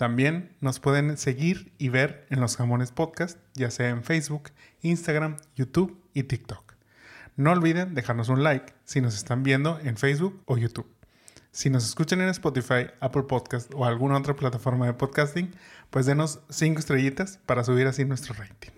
También nos pueden seguir y ver en los Jamones Podcast, ya sea en Facebook, Instagram, YouTube y TikTok. No olviden dejarnos un like si nos están viendo en Facebook o YouTube. Si nos escuchan en Spotify, Apple Podcast o alguna otra plataforma de podcasting, pues denos 5 estrellitas para subir así nuestro rating.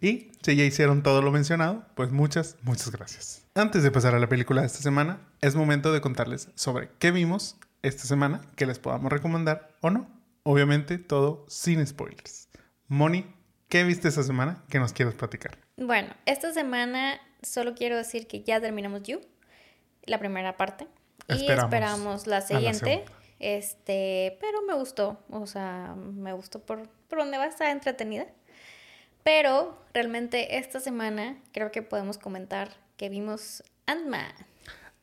Y si ya hicieron todo lo mencionado, pues muchas, muchas gracias. Antes de pasar a la película de esta semana, es momento de contarles sobre qué vimos esta semana que les podamos recomendar o no. Obviamente todo sin spoilers. Moni, ¿qué viste esta semana que nos quieres platicar? Bueno, esta semana solo quiero decir que ya terminamos You, la primera parte. y esperamos la siguiente. este, pero me gustó, o sea, me gustó por, por donde va, estar entretenida. Pero realmente esta semana creo que podemos comentar que vimos Ant-Man.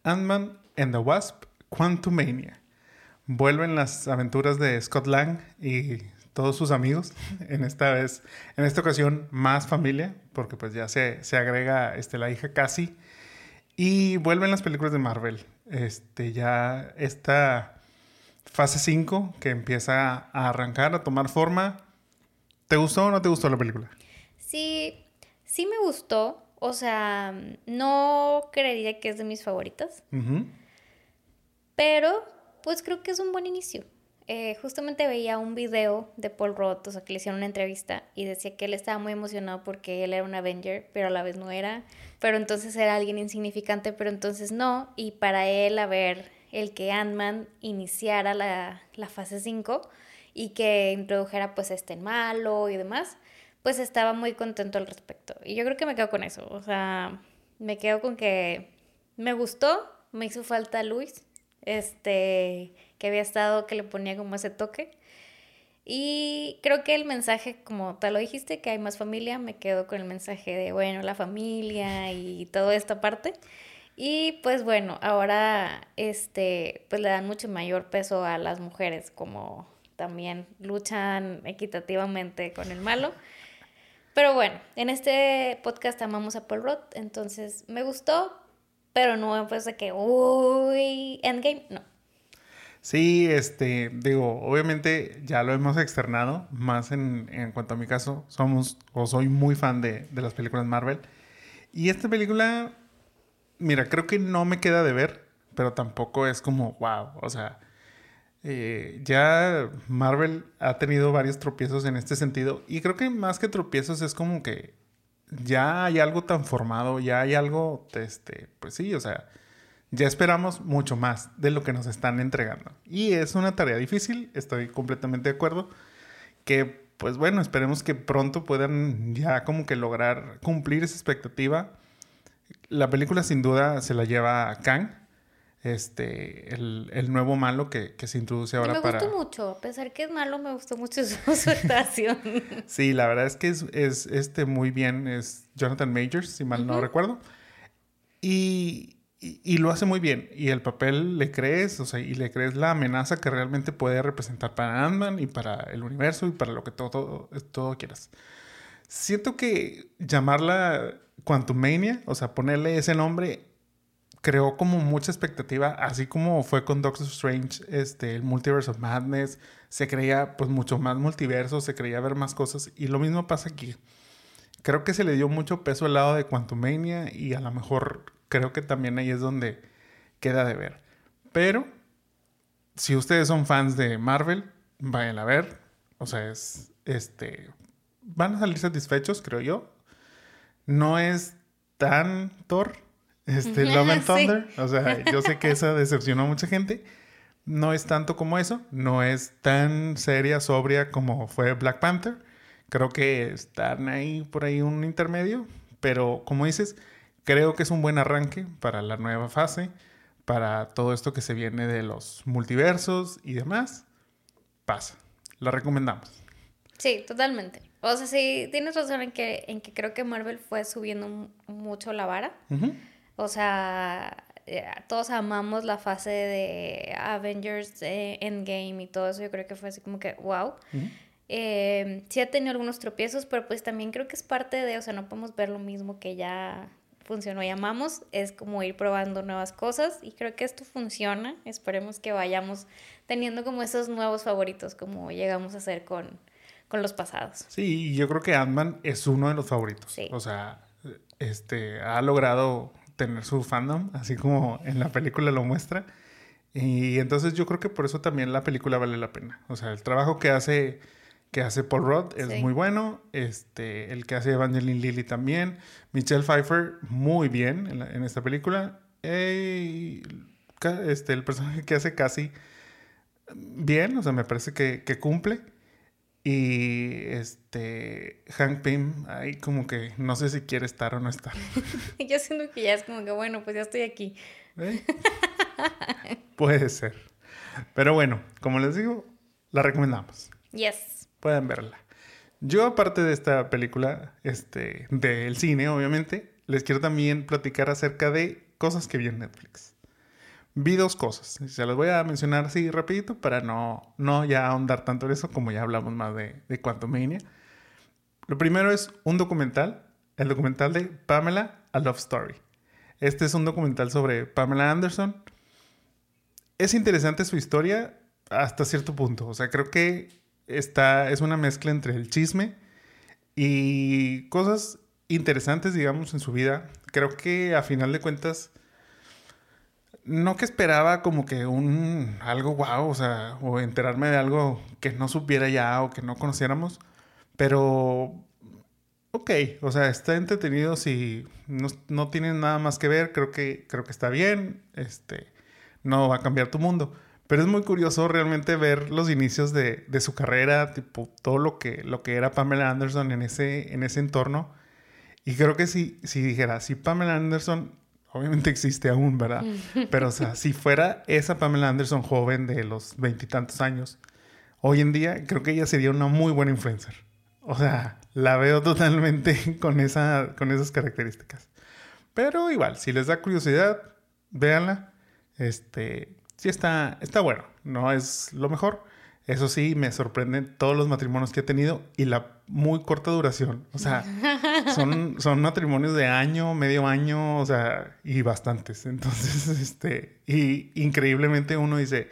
Ant-Man and the Wasp, Quantumania vuelven las aventuras de Scott Lang y todos sus amigos. En esta vez, en esta ocasión, más familia, porque pues ya se, se agrega este, la hija casi. Y vuelven las películas de Marvel. Este, ya esta fase 5 que empieza a arrancar, a tomar forma. ¿Te gustó o no te gustó la película? Sí, sí me gustó. O sea, no creería que es de mis favoritas. Pero pues creo que es un buen inicio. Eh, justamente veía un video de Paul Roth, o sea, que le hicieron una entrevista y decía que él estaba muy emocionado porque él era un Avenger, pero a la vez no era, pero entonces era alguien insignificante, pero entonces no, y para él, a ver, el que Ant-Man iniciara la, la fase 5 y que introdujera pues este malo y demás, pues estaba muy contento al respecto. Y yo creo que me quedo con eso, o sea, me quedo con que me gustó, me hizo falta Luis, este, que había estado, que le ponía como ese toque. Y creo que el mensaje, como tal lo dijiste, que hay más familia, me quedo con el mensaje de, bueno, la familia y toda esta parte. Y pues bueno, ahora este, pues le dan mucho mayor peso a las mujeres, como también luchan equitativamente con el malo. Pero bueno, en este podcast amamos a Paul Roth, entonces me gustó, pero no pues de que, uy, Endgame, no. Sí, este, digo, obviamente ya lo hemos externado, más en, en cuanto a mi caso, somos o soy muy fan de, de, las películas Marvel. Y esta película, mira, creo que no me queda de ver, pero tampoco es como, wow, o sea, eh, ya Marvel ha tenido varios tropiezos en este sentido y creo que más que tropiezos es como que ya hay algo tan formado, ya hay algo, este, pues sí, o sea, ya esperamos mucho más de lo que nos están entregando. Y es una tarea difícil, estoy completamente de acuerdo, que pues bueno, esperemos que pronto puedan ya como que lograr cumplir esa expectativa. La película sin duda se la lleva a Kang, este, el, nuevo malo que, se introduce ahora para... Me gustó mucho, a pesar que es malo, me gustó mucho su, su actuación. sí, la verdad es que es, este muy bien, es Jonathan Majors, si mal no recuerdo. Y, y, lo hace muy bien. Y el papel le crees, o sea, y le crees la amenaza que realmente puede representar para Ant-Man y para el universo y para lo que todo, todo, todo quieras. Siento que llamarla Quantumania, o sea, ponerle ese nombre creó como mucha expectativa, así como fue con Doctor Strange, este, el Multiverse of Madness, se creía pues mucho más multiverso, se creía ver más cosas y lo mismo pasa aquí. Creo que se le dio mucho peso al lado de Quantumania y a lo mejor creo que también ahí es donde queda de ver. Pero si ustedes son fans de Marvel, vayan a ver, o sea, es este van a salir satisfechos, creo yo. No es tan Thor, este, Love and Thunder. O sea, yo sé que esa decepcionó a mucha gente. No es tanto como eso. No es tan seria, sobria como fue Black Panther. Creo que están ahí por ahí un intermedio. Pero como dices, creo que es un buen arranque para la nueva fase. Para todo esto que se viene de los multiversos y demás. Pasa. La recomendamos. Sí, totalmente. O sea, sí, tienes razón en que, en que creo que Marvel fue subiendo mucho la vara. O sea, eh, todos amamos la fase de Avengers eh, Endgame y todo eso. Yo creo que fue así como que, wow. Eh, sí ha tenido algunos tropiezos, pero pues también creo que es parte de, o sea, no podemos ver lo mismo que ya funcionó y amamos, es como ir probando nuevas cosas y creo que esto funciona, esperemos que vayamos teniendo como esos nuevos favoritos como llegamos a hacer con, con los pasados. Sí, yo creo que Ant-Man es uno de los favoritos, o sea, este, ha logrado tener su fandom, así como en la película lo muestra. Y entonces yo creo que por eso también la película vale la pena. O sea, el trabajo que hace que hace Paul Rudd es muy bueno. Este, el que hace Evangeline Lilly también. Michelle Pfeiffer, muy bien en, esta película. este, el personaje que hace casi bien, o sea, me parece que, cumple. Y este, Hank Pym, ahí como que no sé si quiere estar o no estar. Yo siento que ya es como que, bueno, pues ya estoy aquí. ¿Eh? Puede ser. Pero bueno, como les digo, la recomendamos. Yes pueden verla. Yo, aparte de esta película, este, del cine, obviamente, les quiero también platicar acerca de cosas que vi en Netflix. Vi dos cosas. Se las voy a mencionar así rapidito para no, no ya ahondar tanto en eso, como ya hablamos más de, de Quantumania. Lo primero es un documental, el documental de Pamela, A Love Story. Este es un documental sobre Pamela Anderson. Es interesante su historia hasta cierto punto. O sea, creo que está, es una mezcla entre el chisme y cosas interesantes, digamos, en su vida. Creo que a final de cuentas, no que esperaba como que un algo wow, o sea, o enterarme de algo que no supiera ya o que no conociéramos, pero ok, o sea, está entretenido si no, no tienen nada más que ver, creo que, creo que está bien, este, no va a cambiar tu mundo. Pero es muy curioso realmente ver los inicios de, de, su carrera, tipo todo lo que, lo que era Pamela Anderson en ese, en ese entorno. Y creo que si, si dijera, si Pamela Anderson, obviamente existe aún, ¿verdad? Pero o sea, si fuera esa Pamela Anderson joven de los veintitantos años, hoy en día creo que ella sería una muy buena influencer. O sea, la veo totalmente con, esa, con esas características. Pero igual, si les da curiosidad, véanla. Este, sí está, está bueno. No es lo mejor. Eso sí, me sorprenden todos los matrimonios que he tenido y la muy corta duración. O sea, son, son matrimonios de año, medio año, o sea, y bastantes. Entonces, este, y increíblemente uno dice,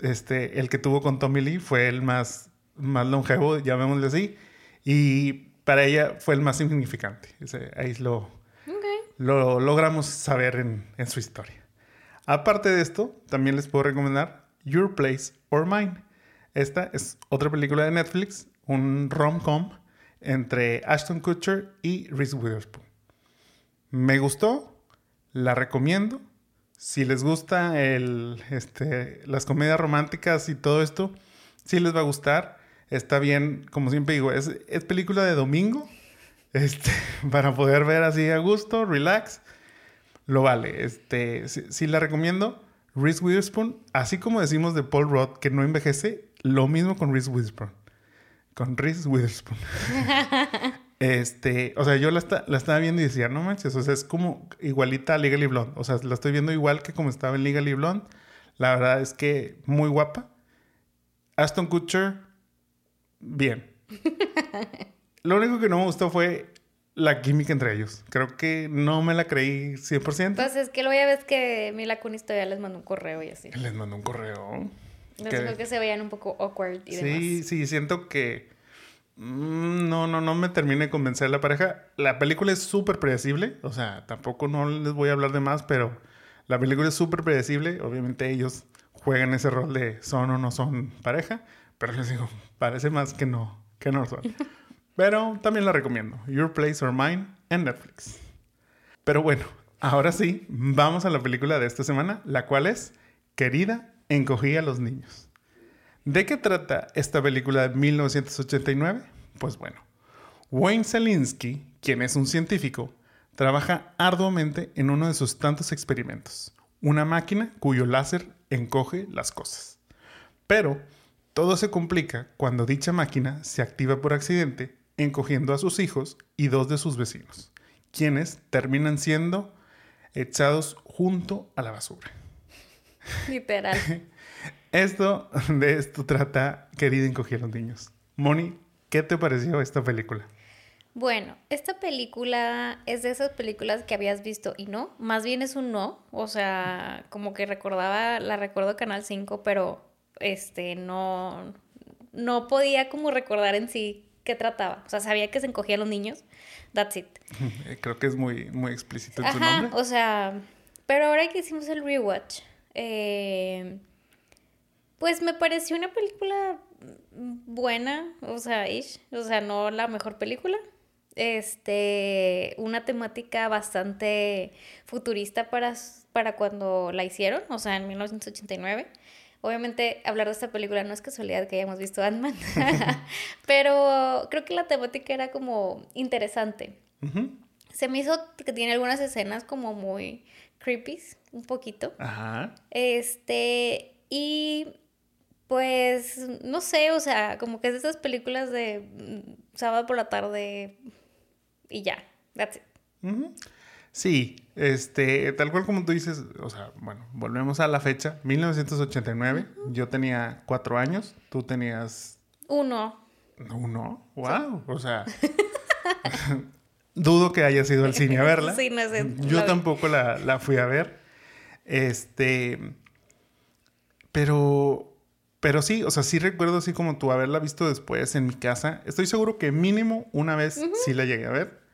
este, el que tuvo con Tommy Lee fue el más, más longevo, llamémosle así, y para ella fue el más significante. ahí lo, lo logramos saber en, en su historia. Aparte de esto, también les puedo recomendar Your Place or Mine. Esta es otra película de Netflix, un rom-com entre Ashton Kutcher y Reese Witherspoon. Me gustó, la recomiendo. Si les gusta este, las comedias románticas y todo esto, sí les va a gustar. Está bien, como siempre digo, es, película de domingo. Este, para poder ver así a gusto, relax lo vale. Este, sí, la recomiendo. Reese Witherspoon, así como decimos de Paul Rudd que no envejece, lo mismo con Reese Witherspoon. Con Reese Witherspoon. este, o sea, yo la, la, estaba viendo y decía, no manches, o sea, es como igualita a Legally Blonde. O sea, la estoy viendo igual que como estaba en Legally Blonde. La verdad es que muy guapa. Aston Kutcher, bien. Lo único que no me gustó fue la química entre ellos. Creo que no me la creí 100%. Pues es que luego ya ves que Mila Kunis todavía les mandó un correo y así. Les mandó un correo. No que... que se veían un poco awkward y demás. Sí, sí, siento que mm, no, no, no me termine de convencer la pareja. La película es súper predecible, o sea, tampoco no les voy a hablar de más, pero la película es súper predecible. Obviamente ellos juegan ese rol de son o no son pareja, pero les digo, parece más que no, que no son. Pero también la recomiendo. Your Place or Mine en Netflix. Pero bueno, ahora sí, vamos a la película de esta semana, la cual es Querida, encogí a los niños. ¿De qué trata esta película de 1989? Pues bueno, Wayne Selinsky, quien es un científico, trabaja arduamente en uno de sus tantos experimentos, una máquina cuyo láser encoge las cosas. Pero Todo se complica cuando dicha máquina se activa por accidente, encogiendo a sus hijos y dos de sus vecinos, quienes terminan siendo echados junto a la basura. Literal. Esto, de esto trata Querida encogí a los niños. Moni, ¿qué te pareció esta película? Bueno, esta película es de esas películas que habías visto y no, más bien es un no, o sea, como que recordaba, la recuerdo Canal 5, pero este no no podía como recordar en sí qué trataba. O sea, sabía que se encogía a los niños. That's it. Creo que es muy muy explícito en Ajá, su nombre. o sea, pero ahora que hicimos el rewatch, eh, pues me pareció una película buena, o sea, ish, o sea, no la mejor película. Este, una temática bastante futurista para, para cuando la hicieron, o sea, en 1989. Obviamente, hablar de esta película no es casualidad que hayamos visto Ant-Man, pero creo que la temática era como interesante. Se me hizo que tiene algunas escenas como muy creepy, un poquito. Ajá. Este, y pues, no sé, o sea, como que es de esas películas de mm, sábado por la tarde y ya, that's it. Sí, este, tal cual como tú dices, o sea, bueno, volvemos a la fecha, 1989, yo tenía cuatro años, tú tenías Uno, uno, wow, o sea, dudo que haya sido al cine a verla. Sí, no sé, Yo la tampoco la, la fui a ver, este, pero, pero sí, o sea, sí recuerdo así como tú haberla visto después en mi casa. Estoy seguro que mínimo una vez sí la llegué a ver.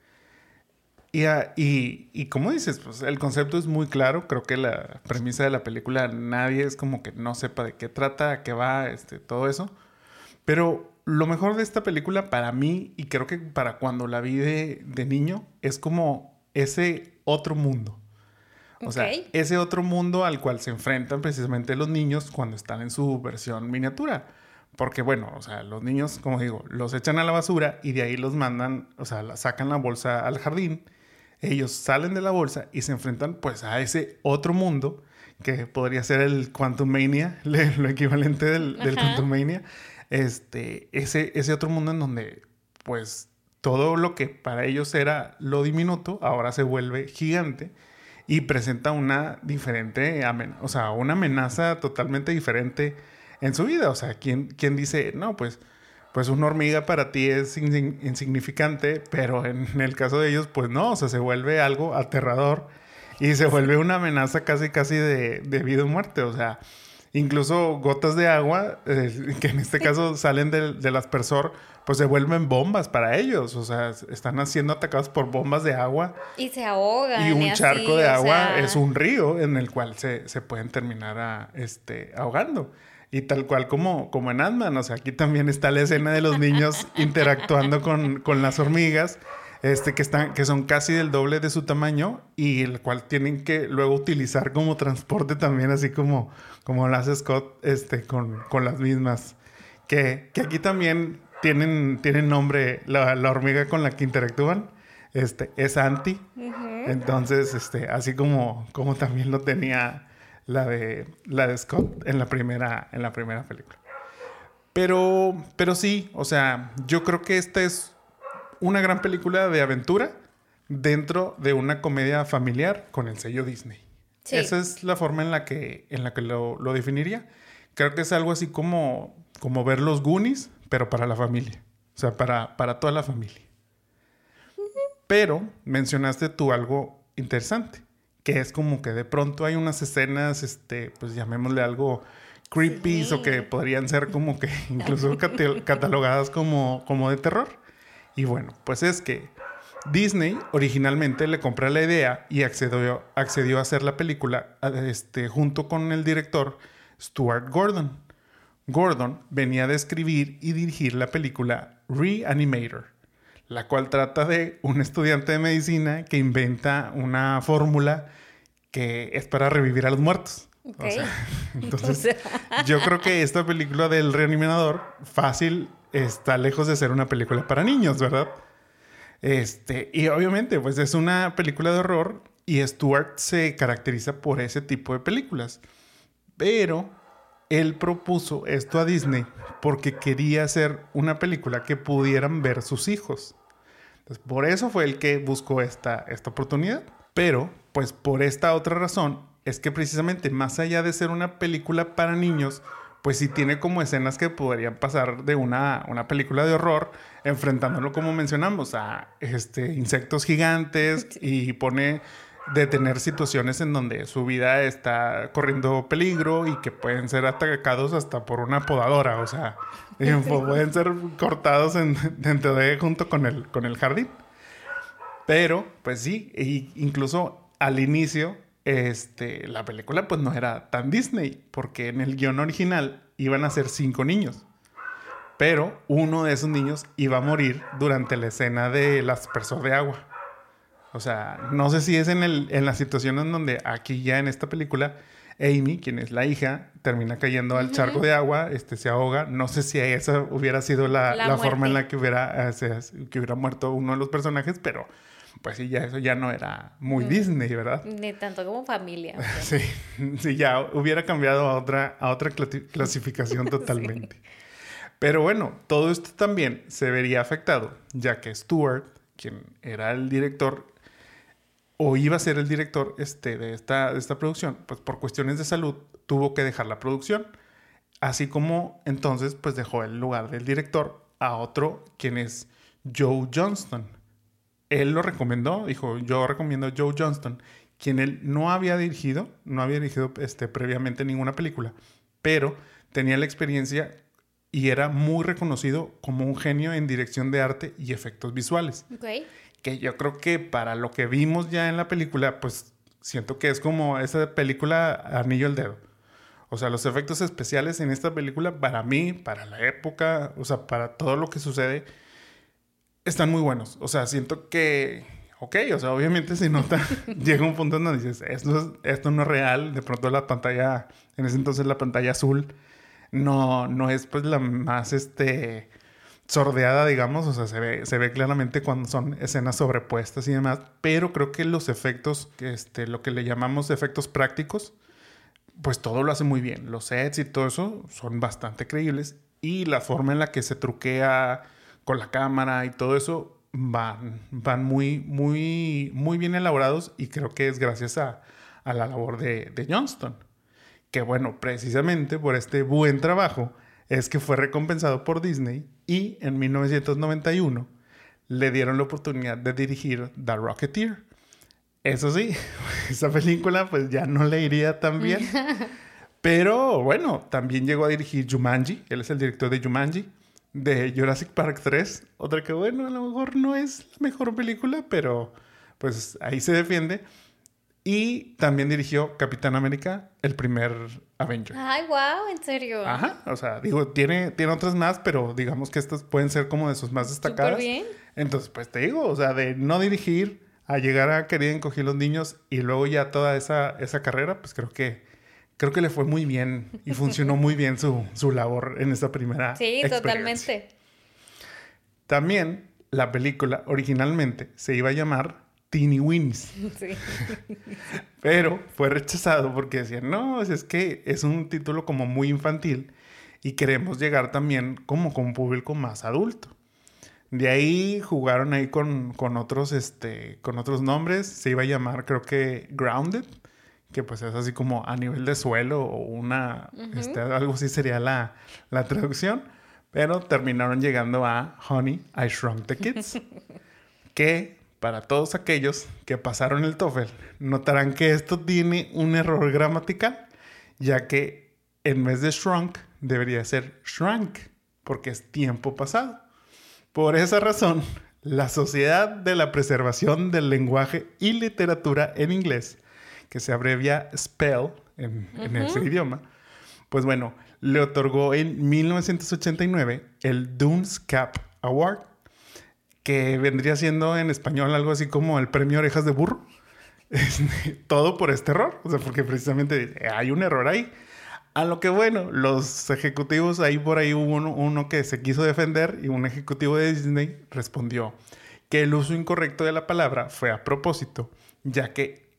Y, ah, y, y como dices, pues el concepto es muy claro. Creo que la premisa de la película, nadie es como que no sepa de qué trata, a qué va, este, todo eso. Pero lo mejor de esta película para mí, y creo que para cuando la vi de, de niño, es como ese otro mundo. O sea, Ok. ese otro mundo al cual se enfrentan precisamente los niños cuando están en su versión miniatura. Porque bueno, o sea, los niños, como digo, los echan a la basura y de ahí los mandan, o sea, sacan la bolsa al jardín. Ellos salen de la bolsa y se enfrentan pues a ese otro mundo que podría ser el Quantum Mania, lo equivalente del, del. Quantum Mania. Este, ese, ese otro mundo en donde pues todo lo que para ellos era lo diminuto ahora se vuelve gigante y presenta una diferente, o sea, una amenaza totalmente diferente en su vida. O sea, ¿quién, quién dice, no, pues, pues una hormiga para ti es insign- insignificante, pero en el caso de ellos, pues no, o sea, se vuelve algo aterrador y se vuelve una amenaza casi, casi de, de vida o muerte. O sea, incluso gotas de agua, eh, que en este caso salen de, del aspersor, pues se vuelven bombas para ellos. O sea, están siendo atacados por bombas de agua y se ahogan. y un charco de agua sea, es un río en el cual se, se pueden terminar a, este, ahogando. Y tal cual como, como en Ant-Man, o sea, aquí también está la escena de los niños interactuando con, con las hormigas, este, que, están, que son casi del doble de su tamaño y el cual tienen que luego utilizar como transporte también, así como, como lo hace Scott este, con, con las mismas. Que, que aquí también tienen, tienen nombre, la, la hormiga con la que interactúan este, es Anti. Entonces, este, así como, como también lo tenía la de, la de Scott en la primera, en la primera película. Pero, pero sí, o sea, yo creo que esta es una gran película de aventura dentro de una comedia familiar con el sello Disney. Sí. Esa es la forma en la que, en la que lo, lo definiría. Creo que es algo así como, como ver los Goonies, pero para la familia. O sea, para, para toda la familia. Pero mencionaste tú algo interesante, que es como que de pronto hay unas escenas, este, pues llamémosle algo creepy Sí. o que podrían ser como que incluso catalogadas como, como de terror. Y bueno, pues es que Disney originalmente le compró la idea y accedió, accedió a hacer la película este, junto con el director Stuart Gordon. Gordon venía de escribir y dirigir la película Reanimator, la cual trata de un estudiante de medicina que inventa una fórmula que es para revivir a los muertos. O Ok. sea, entonces, O sea, yo creo que esta película del reanimador fácil está lejos de ser una película para niños, ¿verdad? Este, y obviamente, pues es una película de horror y Stuart se caracteriza por ese tipo de películas. Pero él propuso esto a Disney porque quería hacer una película que pudieran ver sus hijos. Entonces, por eso fue el que buscó esta, esta oportunidad. Pero, pues por esta otra razón, es que precisamente más allá de ser una película para niños, pues sí tiene como escenas que podrían pasar de una, una película de horror, enfrentándolo como mencionamos a este, insectos gigantes y pone de tener situaciones en donde su vida está corriendo peligro y que pueden ser atacados hasta por una podadora, o sea, pueden ser cortados en, dentro de junto con el, con el jardín. Pero, pues sí, e incluso al inicio, este, la película pues no era tan Disney, porque en el guion original iban a ser cinco niños. Pero uno de esos niños iba a morir durante la escena de las personas de agua. O sea, no sé si es en, el, en la situación en donde aquí ya en esta película, Amy, quien es la hija, termina cayendo al charco de agua, este, se ahoga. No sé si esa hubiera sido la, la, forma en la que hubiera, eh, que hubiera muerto uno de los personajes, pero pues sí, ya eso ya no era muy Disney, ¿verdad? Ni tanto como familia. sí, sí, ya hubiera cambiado a otra, a otra clasificación totalmente. Pero bueno, todo esto también se vería afectado, ya que Stuart, quien era el director, o iba a ser el director este, de, esta, de esta producción, pues por cuestiones de salud tuvo que dejar la producción. Así como entonces pues dejó el lugar del director a otro, quien es Joe Johnston. Él lo recomendó, dijo, yo recomiendo a Joe Johnston, quien él no había dirigido, no había dirigido este, previamente ninguna película, pero tenía la experiencia y era muy reconocido como un genio en dirección de arte y efectos visuales. Okay que yo creo que para lo que vimos ya en la película, pues siento que es como esa película Anillo el Dedo. O sea, los efectos especiales en esta película, para mí, para la época, o sea, para todo lo que sucede, están muy buenos. O sea, siento que, ok, o sea, obviamente se nota, llega un punto donde dices, esto, esto no es real, de pronto la pantalla, en ese entonces la pantalla azul, no, no es pues la más, este, sordeada, digamos, o sea, se ve, se ve claramente cuando son escenas sobrepuestas y demás, pero creo que los efectos, este, lo que le llamamos efectos prácticos, pues todo lo hace muy bien. Los sets y todo eso son bastante creíbles y la forma en la que se truquea con la cámara y todo eso van, van muy, muy, muy bien elaborados y creo que es gracias a, a la labor de, de Johnston. Que bueno, precisamente por este buen trabajo es que fue recompensado por Disney y en 1991 le dieron la oportunidad de dirigir The Rocketeer. Eso sí, esa película pues ya no le iría tan bien. Pero bueno, también llegó a dirigir Jumanji, él es el director de Jumanji, de Jurassic Park 3, otra que bueno, a lo mejor no es la mejor película, pero pues ahí se defiende. Y también dirigió Capitán América, el primer Avenger. Ay, wow, en serio. Ajá, o sea, digo, tiene, tiene otras más, pero digamos que estas pueden ser como de sus más destacadas. Súper bien. Entonces, pues te digo, o sea, de no dirigir a llegar a querer encoger los niños y luego ya toda esa, esa carrera, pues creo que creo que le fue muy bien y funcionó muy bien su, su labor en esta primera. Sí, totalmente. También la película originalmente se iba a llamar Teeny Winnies. Sí. Pero fue rechazado porque decían, no, es que es un título como muy infantil y queremos llegar también como con un público más adulto. De ahí jugaron ahí con, otros, este, con otros nombres. Se iba a llamar, creo que Grounded, que pues es así como a nivel de suelo o una, este, algo así sería la, la traducción. Pero terminaron llegando a Honey, I Shrunk the Kids, que para todos aquellos que pasaron el TOEFL, notarán que esto tiene un error gramatical, ya que en vez de shrunk debería ser shrunk, porque es tiempo pasado. Por esa razón, la Sociedad de la Preservación del Lenguaje y Literatura en inglés, que se abrevia SPELL en, ese idioma, pues bueno, le otorgó en 1989 el Dunes Cap Award que vendría siendo en español algo así como el premio Orejas de Burro. todo por este error, o sea, porque precisamente hay un error ahí. A lo que bueno, los ejecutivos, ahí por ahí hubo uno, que se quiso defender y un ejecutivo de Disney respondió que el uso incorrecto de la palabra fue a propósito, ya que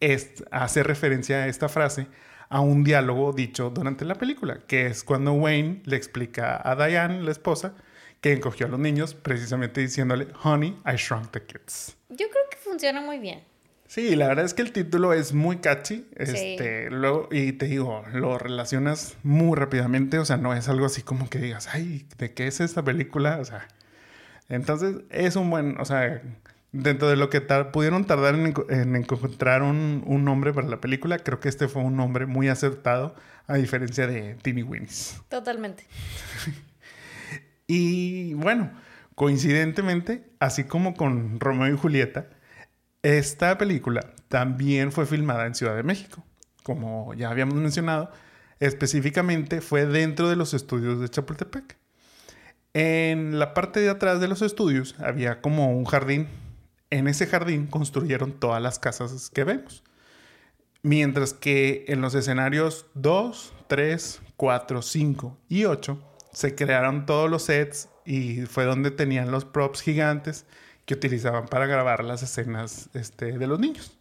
hace referencia a esta frase a un diálogo dicho durante la película, que es cuando Wayne le explica a Diane, la esposa, que encogió a los niños precisamente diciéndole, Honey, I shrunk the kids. Yo creo que funciona muy bien. Sí, la verdad es que el título es muy catchy. Este, luego, y te digo, lo relacionas muy rápidamente. O sea, no es algo así como que digas, ay, ¿de qué es esta película? O sea, entonces es un buen, o sea, dentro de lo que pudieron tardar en, encontrar un, nombre para la película, creo que este fue un nombre muy acertado, a diferencia de Timmy Winnies. Totalmente. y bueno, coincidentemente, así como con Romeo y Julieta, esta película también fue filmada en Ciudad de México, como ya habíamos mencionado, específicamente fue dentro de los estudios de Chapultepec. En la parte de atrás de los estudios había como un jardín. En ese jardín construyeron todas las casas que vemos. Mientras que en los escenarios 2, 3, 4, 5 y 8 se crearon todos los sets y fue donde tenían los props gigantes que utilizaban para grabar las escenas este, de los niños.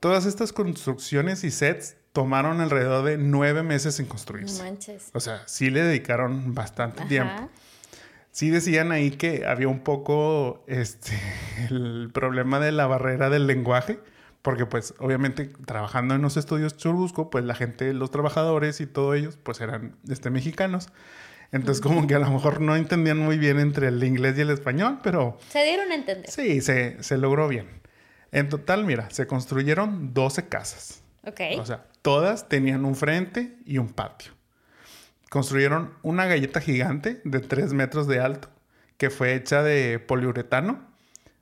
Todas estas construcciones y sets tomaron alrededor de nueve meses en construirse. No manches. O sea, sí le dedicaron bastante tiempo. Sí decían ahí que había un poco este, el problema de la barrera del lenguaje, porque pues obviamente trabajando en los estudios Churubusco, pues la gente, los trabajadores y todos ellos, pues eran este, mexicanos. Entonces, como que a lo mejor no entendían muy bien entre el inglés y el español, pero... Se dieron a entender. Sí, se, se logró bien. En total, mira, se construyeron 12 casas. Ok. O sea, todas tenían un frente y un patio. Construyeron una galleta gigante de 3 metros de alto, que fue hecha de poliuretano,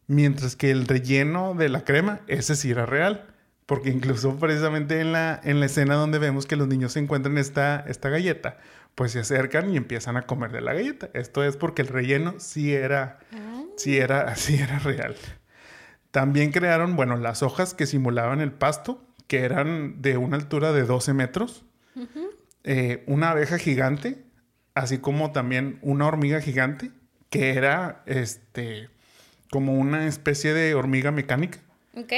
mientras que el relleno de la crema, ese sí era real. Porque incluso precisamente en la, en la escena donde vemos que los niños se encuentran esta, esta galleta, pues se acercan y empiezan a comer de la galleta. Esto es porque el relleno sí era, sí era, sí era real. También crearon, bueno, las hojas que simulaban el pasto, que eran de una altura de 12 metros. Eh, una abeja gigante, así como también una hormiga gigante, que era este como una especie de hormiga mecánica. Ok.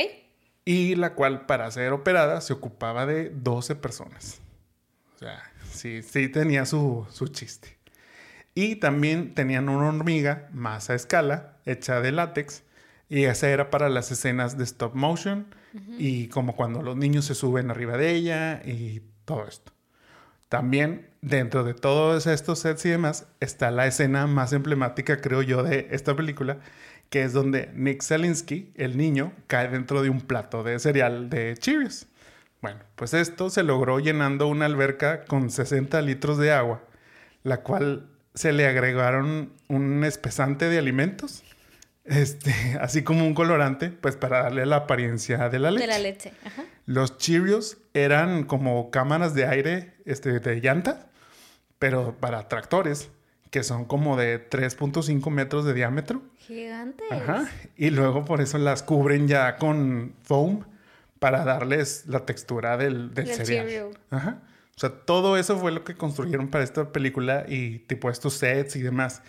Y la cual para ser operada se ocupaba de 12 personas. O sea, sí, sí tenía su, chiste. Y también tenían una hormiga más a escala, hecha de látex, y esa era para las escenas de stop motion y como cuando los niños se suben arriba de ella y todo esto. También dentro de todos estos sets y demás está la escena más emblemática, creo yo, de esta película, que es donde Nick Selinsky, el niño, cae dentro de un plato de cereal de Cheerios. Bueno, pues esto se logró llenando una alberca con 60 litros de agua, la cual se le agregaron un espesante de alimentos, este, así como un colorante, pues para darle la apariencia de la leche. De la leche, ajá. Los Cheerios eran como cámaras de aire este, de llanta, pero para tractores, que son como de 3.5 metros de diámetro. Gigantes. Ajá. Y luego por eso las cubren ya con foam para darles la textura del, del cereal. Ajá. O sea, todo eso fue lo que construyeron para esta película y tipo estos sets y demás.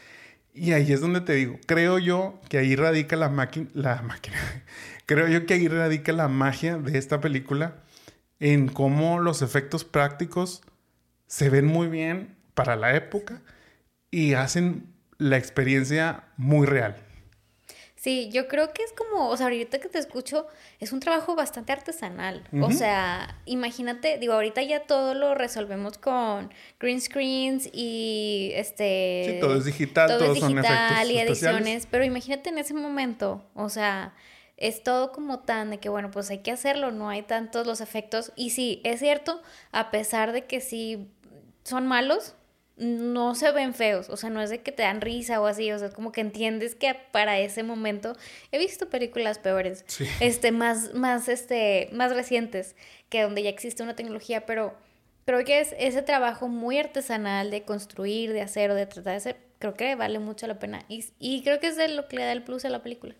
Y ahí es donde te digo, creo yo que ahí radica la la máquina, creo yo que ahí radica la magia de esta película en cómo los efectos prácticos se ven muy bien para la época y hacen la experiencia muy real. Sí, yo creo que es como, o sea, ahorita que te escucho, es un trabajo bastante artesanal. O sea, imagínate, digo, ahorita ya todo lo resolvemos con green screens y este... Sí, todo es digital, todo, es digital y ediciones, pero imagínate en ese momento, o sea, es todo como tan de que, bueno, pues hay que hacerlo, no hay tantos los efectos. Y sí, es cierto, a pesar de que sí son malos, no se ven feos, o sea, no es de que te dan risa o así, o sea, como que entiendes que para ese momento he visto películas peores, este, más, más, este, más recientes, que donde ya existe una tecnología, pero creo que es ese trabajo muy artesanal de construir, de hacer o de tratar de hacer, creo que vale mucho la pena y, y creo que es de lo que le da el plus a la película.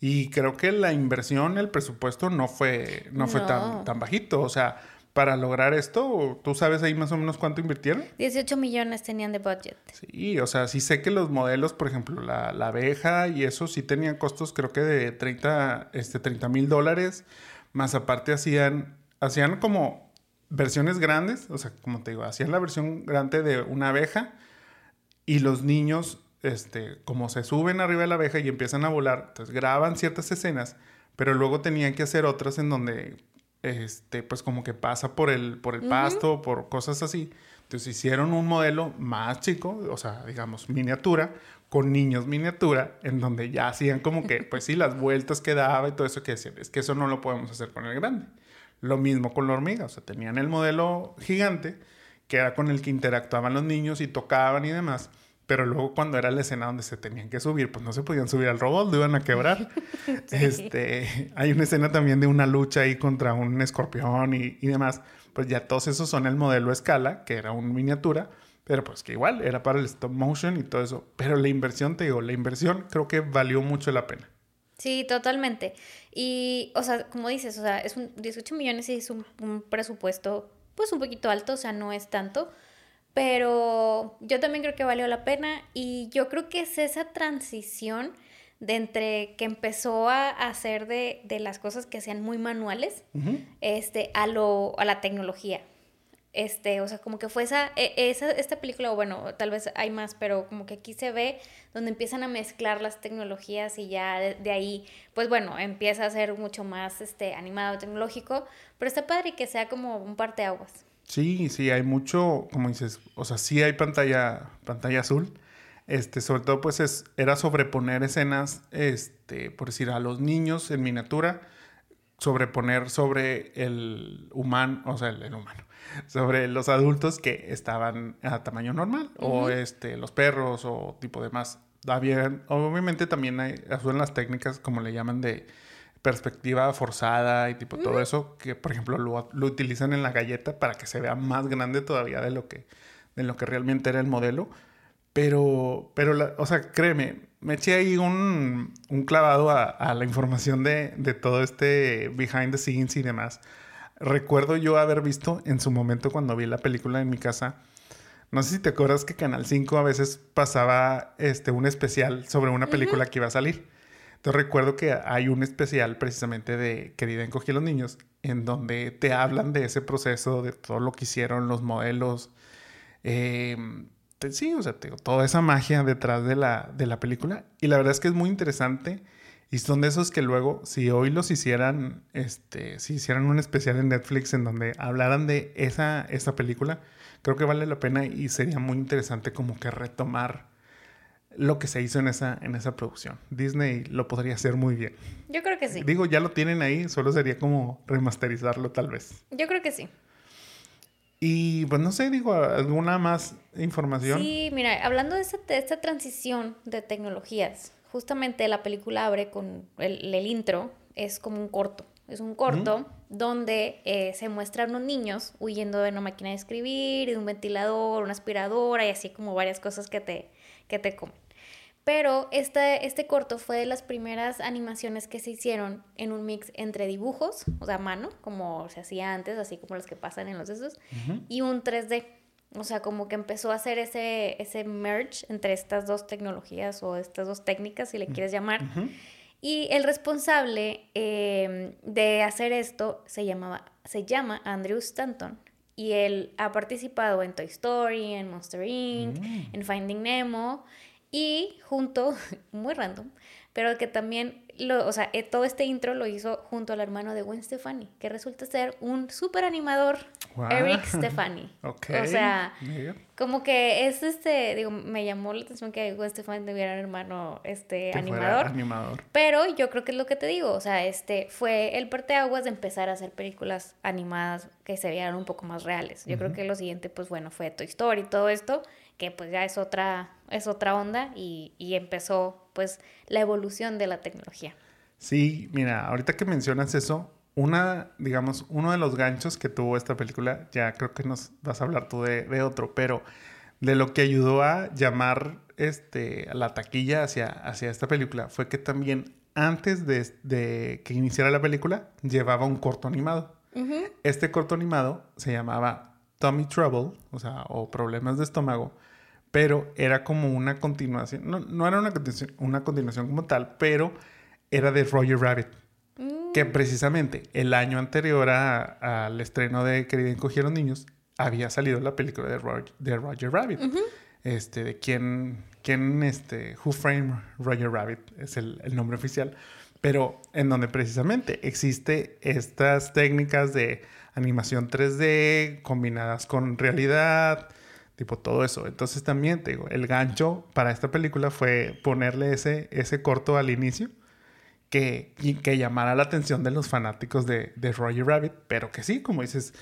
Y creo que la inversión, el presupuesto no fue, no, fue tan, tan bajito, o sea, para lograr esto? ¿Tú sabes ahí más o menos cuánto invirtieron? 18 millones tenían de budget. Sí, o sea, sí sé que los modelos, por ejemplo, la, abeja y eso sí tenían costos creo que de 30 este, mil dólares, más aparte hacían, hacían como versiones grandes, o sea, como te digo, hacían la versión grande de una abeja y los niños, este, como se suben arriba de la abeja y empiezan a volar, entonces graban ciertas escenas, pero luego tenían que hacer otras en donde, este, pues como que pasa por el, por el pasto, por cosas así. Entonces hicieron un modelo más chico, o sea, digamos, miniatura, con niños miniatura, en donde ya hacían como que, pues sí, las vueltas que daba y todo eso que decían, es que eso no lo podemos hacer con el grande. Lo mismo con la hormiga, o sea, tenían el modelo gigante, que era con el que interactuaban los niños y tocaban y demás, pero luego cuando era la escena donde se tenían que subir, pues no se podían subir al robot, lo iban a quebrar. Este, hay una escena también de una lucha ahí contra un escorpión y, y demás, pues ya todos esos son el modelo escala, que era un miniatura, pero pues que igual era para el stop motion y todo eso. Pero la inversión, te digo, la inversión creo que valió mucho la pena. Sí, totalmente. Y, o sea, como dices, o sea, es un 18 millones y es un, presupuesto pues un poquito alto, o sea, no es tanto. Pero yo también creo que valió la pena y yo creo que es esa transición de entre que empezó a hacer de, de las cosas que sean muy manuales este, a, lo, a la tecnología. Este, o sea, como que fue esa, e, esa, esta película, bueno, tal vez hay más, pero como que aquí se ve donde empiezan a mezclar las tecnologías y ya de, ahí, pues bueno, empieza a ser mucho más este, animado, tecnológico, pero está padre que sea como un parteaguas. Sí, sí, hay mucho, como dices, o sea, sí hay pantalla, pantalla azul, este, sobre todo pues es, era sobreponer escenas, este, por decir, a los niños en miniatura, sobreponer sobre el humano, o sea, el humano, sobre los adultos que estaban a tamaño normal, o este, los perros, o tipo de más. obviamente también hay, son las técnicas, como le llaman, de perspectiva forzada y tipo todo eso, que por ejemplo lo, lo, utilizan en la galleta para que se vea más grande todavía de lo que, de lo que realmente era el modelo. Pero, pero o sea, créeme, me eché ahí un, un clavado a, a, la información de, de todo este behind the scenes y demás recuerdo yo haber visto en su momento cuando vi la película en mi casa. No sé si te acuerdas que Canal 5 a veces pasaba este, un especial sobre una película que iba a salir. Entonces recuerdo que hay un especial precisamente de Querida Encogí a los niños, en donde te hablan de ese proceso, de todo lo que hicieron, los modelos. Em, sí, o sea, toda esa magia detrás de la, de la película. Y la verdad es que es muy interesante y son de esos que luego, si hoy los hicieran, este, si hicieran un especial en Netflix en donde hablaran de esa, esa película, creo que vale la pena y sería muy interesante como que retomar lo que se hizo en esa, en esa producción. Disney lo podría hacer muy bien. Yo creo que sí. Digo, ya lo tienen ahí, solo sería como remasterizarlo tal vez. Yo creo que sí. Y pues no sé, digo, ¿alguna más información? Sí, mira, hablando de esta, de esta transición de tecnologías, justamente la película abre con el, intro, es como un corto. Es un corto donde eh, se muestran unos niños huyendo de una máquina de escribir, de un ventilador, una aspiradora y así como varias cosas que te, que te comen. Pero este, este corto fue de las primeras animaciones que se hicieron en un mix entre dibujos, o sea, mano, como se hacía antes, así como los que pasan en los esos, y un 3D. O sea, como que empezó a hacer ese, ese merge entre estas dos tecnologías o estas dos técnicas, si le quieres llamar. Y el responsable em, de hacer esto se, llamaba, se llama Andrew Stanton. Y él ha participado en Toy Story, en Monster Inc., mm. en Finding Nemo. Y junto, muy random, pero que también, lo, o sea, eh, todo este intro lo hizo junto al hermano de Gwen Stefani, que resulta ser un súper animador, Eric Stefani. O sea, como que es este, digo, me llamó la atención que Gwen Stefani tuviera un hermano este, animador, animador. Pero yo creo que es lo que te digo, o sea, este fue el parteaguas de empezar a hacer películas animadas que se vieran un poco más reales. Yo creo que lo siguiente, pues bueno, fue Toy Story y todo esto que pues ya es otra, es otra onda y, empezó pues la evolución de la tecnología. Sí, mira, ahorita que mencionas eso, una, digamos, uno de los ganchos que tuvo esta película, ya creo que nos vas a hablar tú de, otro, pero de lo que ayudó a llamar este, a la taquilla hacia, hacia esta película fue que también antes de, que iniciara la película llevaba un corto animado. Este corto animado se llamaba Tommy Trouble, o sea, o Problemas de Estómago, pero era como una continuación, no, no era una continuación, una continuación como tal, pero era de Roger Rabbit, que Que precisamente el año anterior al estreno de Querida Encogieron Niños, había salido la película de Roger, de Roger Rabbit. Este, de quién, quién, este, Who Framed Roger Rabbit es el, el nombre oficial. Pero en donde precisamente existe estas técnicas de animación 3D combinadas con realidad, tipo todo eso. Entonces también te digo, el gancho para esta película fue ponerle ese, ese corto al inicio que, que llamara la atención de los fanáticos de, de Roger Rabbit, pero que sí, como dices,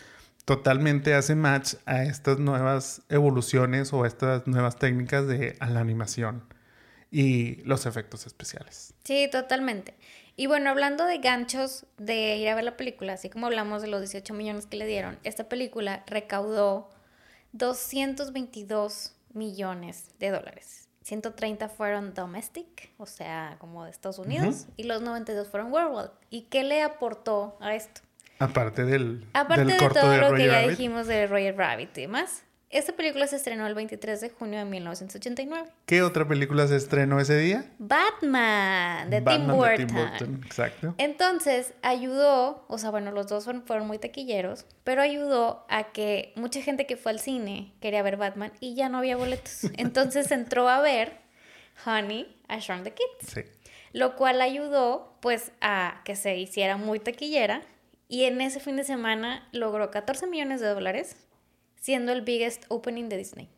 totalmente hace match a estas nuevas evoluciones o estas nuevas técnicas de la animación y los efectos especiales. Sí, totalmente. Y bueno, hablando de ganchos de ir a ver la película, así como hablamos de los 18 millones que le dieron, esta película recaudó 222 millones de dólares. 130 fueron domestic, o sea, como de Estados Unidos, y los 92 fueron worldwide. ¿Y qué le aportó a esto? Aparte del, Aparte del de corto todo de lo Roger que ya Rabbit. dijimos de Roger Rabbit y demás. Esta película se estrenó el 23 de junio de 1989. ¿Qué otra película se estrenó ese día? Batman, de Tim Burton. de Tim Burton, exacto. Entonces ayudó, o sea, bueno, los dos fueron, fueron muy taquilleros, pero ayudó a que mucha gente que fue al cine quería ver Batman y ya no había boletos. Entonces entró a ver Honey, I Shrunk the Kids, Sí. lo cual ayudó pues a que se hiciera muy taquillera y en ese fin de semana logró 14 millones de dólares, siendo el biggest opening de Disney.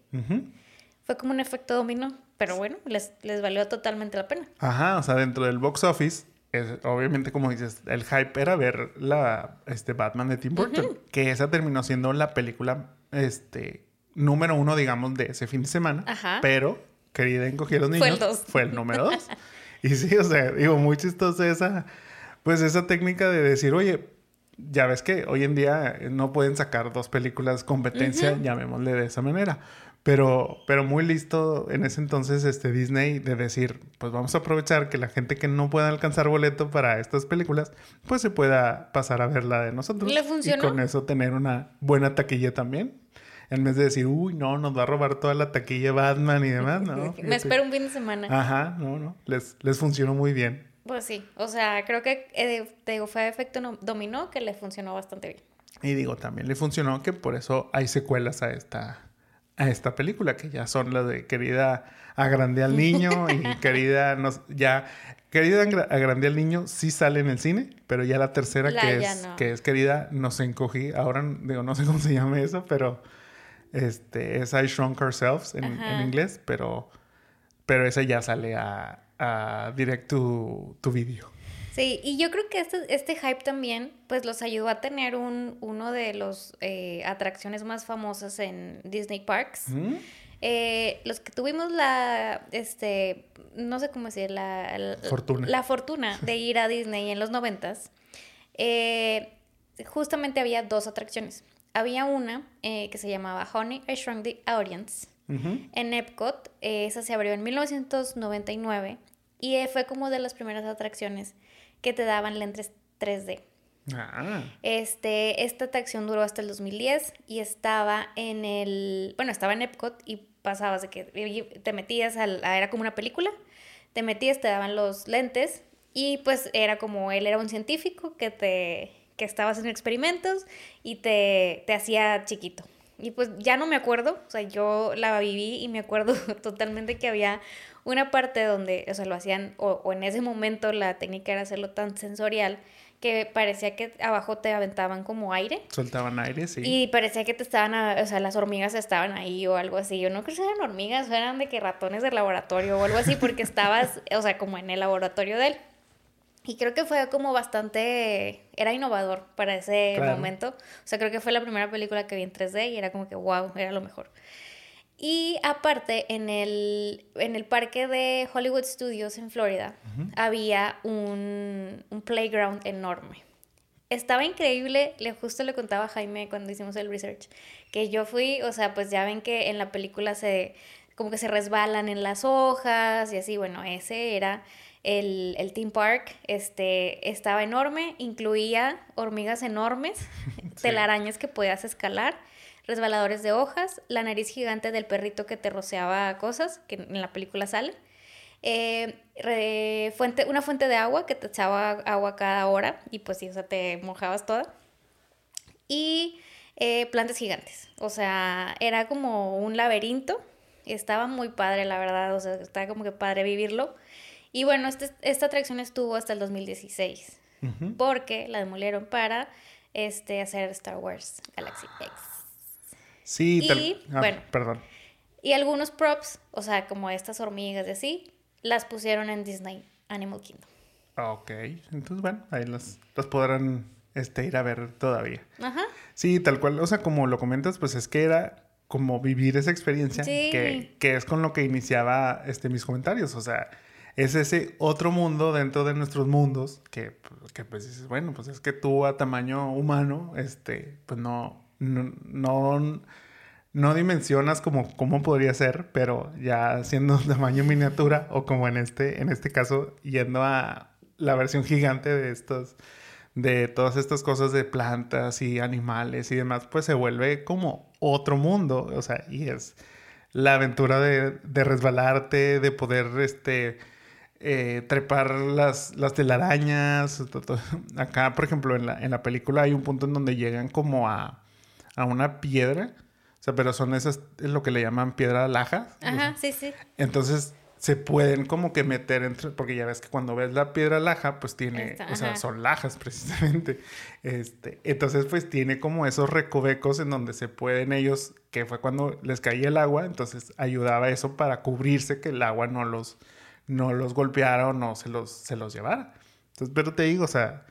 Fue como un efecto dominó, pero bueno, les, les valió totalmente la pena. Ajá, o sea, dentro del box office, es- obviamente, como dices, el hype era ver la este, Batman de Tim Burton, que esa terminó siendo la película este, número uno, digamos, de ese fin de semana. Ajá. Pero, querida Encogí los Fue niños, el dos. fue el número dos. y sí, o sea, digo, muy chistosa esa, pues esa técnica de decir, oye, ya ves que hoy en día eh, no pueden sacar dos películas competencia, llamémosle de esa manera. Pero, pero muy listo en ese entonces este Disney de decir, pues vamos a aprovechar que la gente que no pueda alcanzar boleto para estas películas, pues se pueda pasar a ver la de nosotros. Le funcionó. Y con eso tener una buena taquilla también. En vez de decir, uy, no, nos va a robar toda la taquilla Batman y demás, ¿no? Me Fíjate. espero un fin de semana. Ajá, no, no. Les, les funcionó muy bien. Pues sí, o sea, creo que eh, te digo, fue efecto dominó que le funcionó bastante bien. Y digo, también le funcionó que por eso hay secuelas a esta, a esta película, que ya son las de querida agrandé al niño y querida nos, ya querida Agra- agrandé al niño sí sale en el cine, pero ya la tercera La que es no. que es querida nos encogí, ahora digo no sé cómo se llama eso, pero este es I Shrunk Ourselves en, en inglés, pero pero esa ya sale a, a direct to, to video. Sí, y yo creo que este, este hype también, pues los ayudó a tener un, uno de los eh, atracciones más famosas en Disney Parks. ¿Mm? Eh, los que tuvimos la, este, no sé cómo decir, la, la- Fortuna. la fortuna de ir a Disney en los noventas, eh, justamente había dos atracciones. Había una eh, que se llamaba Honey, I Shrunk the Audience En Epcot. eh, esa se abrió en 1999 y eh, fue como de las primeras atracciones que te daban lentes 3D. Ah, Este, esta atracción duró hasta el 2010 y estaba en el, bueno, estaba en Epcot y pasabas de que te metías al, a- era como una película, te metías, te daban los lentes y pues era como él era un científico que te, que estaba haciendo experimentos y te, te hacía chiquito. Y pues ya no me acuerdo, o sea, yo la viví y me acuerdo totalmente que había una parte donde, o sea, lo hacían, o, o en ese momento la técnica era hacerlo tan sensorial que parecía que abajo te aventaban como aire. soltaban aire, sí. Y parecía que te estaban, a- o sea, las hormigas estaban ahí o algo así. Yo no creo que eran hormigas, eran de que ratones del laboratorio o algo así, porque estabas, o sea, como en el laboratorio de él. Y creo que fue como bastante, era innovador para ese Claro. momento. O sea, creo que fue la primera película que vi en 3D y era como que, wow, era lo mejor. Y aparte, en el, en el parque de Hollywood Studios en Florida, había un, un playground enorme. Estaba increíble, le justo le contaba a Jaime cuando hicimos el research, que yo fui, o sea, pues ya ven que en la película se, como que se resbalan en las hojas y así, bueno, ese era el, el theme park, este, estaba enorme, incluía hormigas enormes, telarañas que podías escalar, resbaladores de hojas, la nariz gigante del perrito que te roceaba cosas, que en la película sale, eh, fuente, una fuente de agua que te echaba agua cada hora y pues sí, o sea, te mojabas toda. Y eh, plantas gigantes, o sea, era como un laberinto, estaba muy padre, la verdad, o sea, estaba como que padre vivirlo. Y bueno, este, esta atracción estuvo hasta el 2016, porque la demolieron para este, hacer Star Wars Galaxy X. Sí, y, ah, bueno, perdón. Y algunos props, o sea, como estas hormigas de así, las pusieron en Disney Animal Kingdom. Ok, entonces bueno, ahí las, podrán este, ir a ver todavía. Ajá. Sí, tal cual, o sea, como lo comentas, pues es que era como vivir esa experiencia que, que, es con lo que iniciaba este, mis comentarios, o sea, es ese otro mundo dentro de nuestros mundos que, que pues dices, bueno, pues es que tú a tamaño humano, este, pues no, no, no no dimensionas como podría ser, pero ya siendo tamaño miniatura o como en este, en este caso, yendo a la versión gigante de estos, de todas estas cosas de plantas y animales y demás, pues se vuelve como otro mundo, o sea, y es la aventura de, resbalarte, de poder, este, eh, trepar las, las telarañas. Acá, por ejemplo, en la, en la película hay un punto en donde llegan como a, a una piedra o sea, pero son esas, es lo que le llaman piedra laja. Ajá, sí, sí. Entonces se pueden como que meter entre, porque ya ves que cuando ves la piedra laja, pues tiene, o sea, son lajas precisamente. Este, entonces pues tiene como esos recovecos en donde se pueden ellos, que fue cuando les caía el agua, entonces ayudaba eso para cubrirse que el agua no los, no los golpeara o no se los, se los llevara. Entonces, pero te digo, o sea,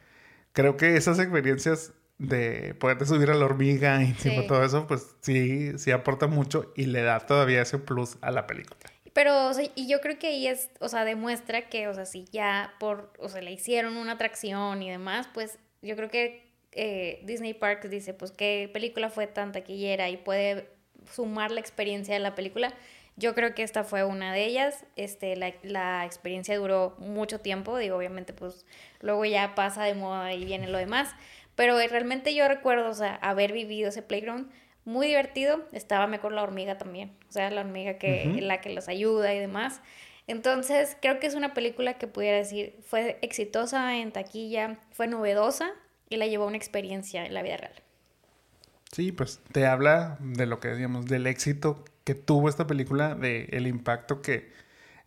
creo que esas experiencias de poderte subir a la hormiga y todo eso, pues sí, sí aporta mucho y le da todavía ese plus a la película. Pero, o sea, y yo creo que ahí es, o sea, demuestra que, o sea, si ya por, o sea, le hicieron una atracción y demás, pues yo creo que eh, Disney Parks dice, pues qué película fue tan taquillera y puede sumar la experiencia de la película. Yo creo que esta fue una de ellas. Este, la, la experiencia duró mucho tiempo. Digo, obviamente, pues luego ya pasa de moda y viene lo demás. Pero realmente yo recuerdo, o sea, haber vivido ese playground muy divertido. Estaba con la hormiga también, o sea, la hormiga que, la que los ayuda y demás. Entonces, creo que es una película que pudiera decir fue exitosa en taquilla, fue novedosa y la llevó a una experiencia en la vida real. Sí, pues te habla de lo que decíamos, del éxito que tuvo esta película, del el impacto que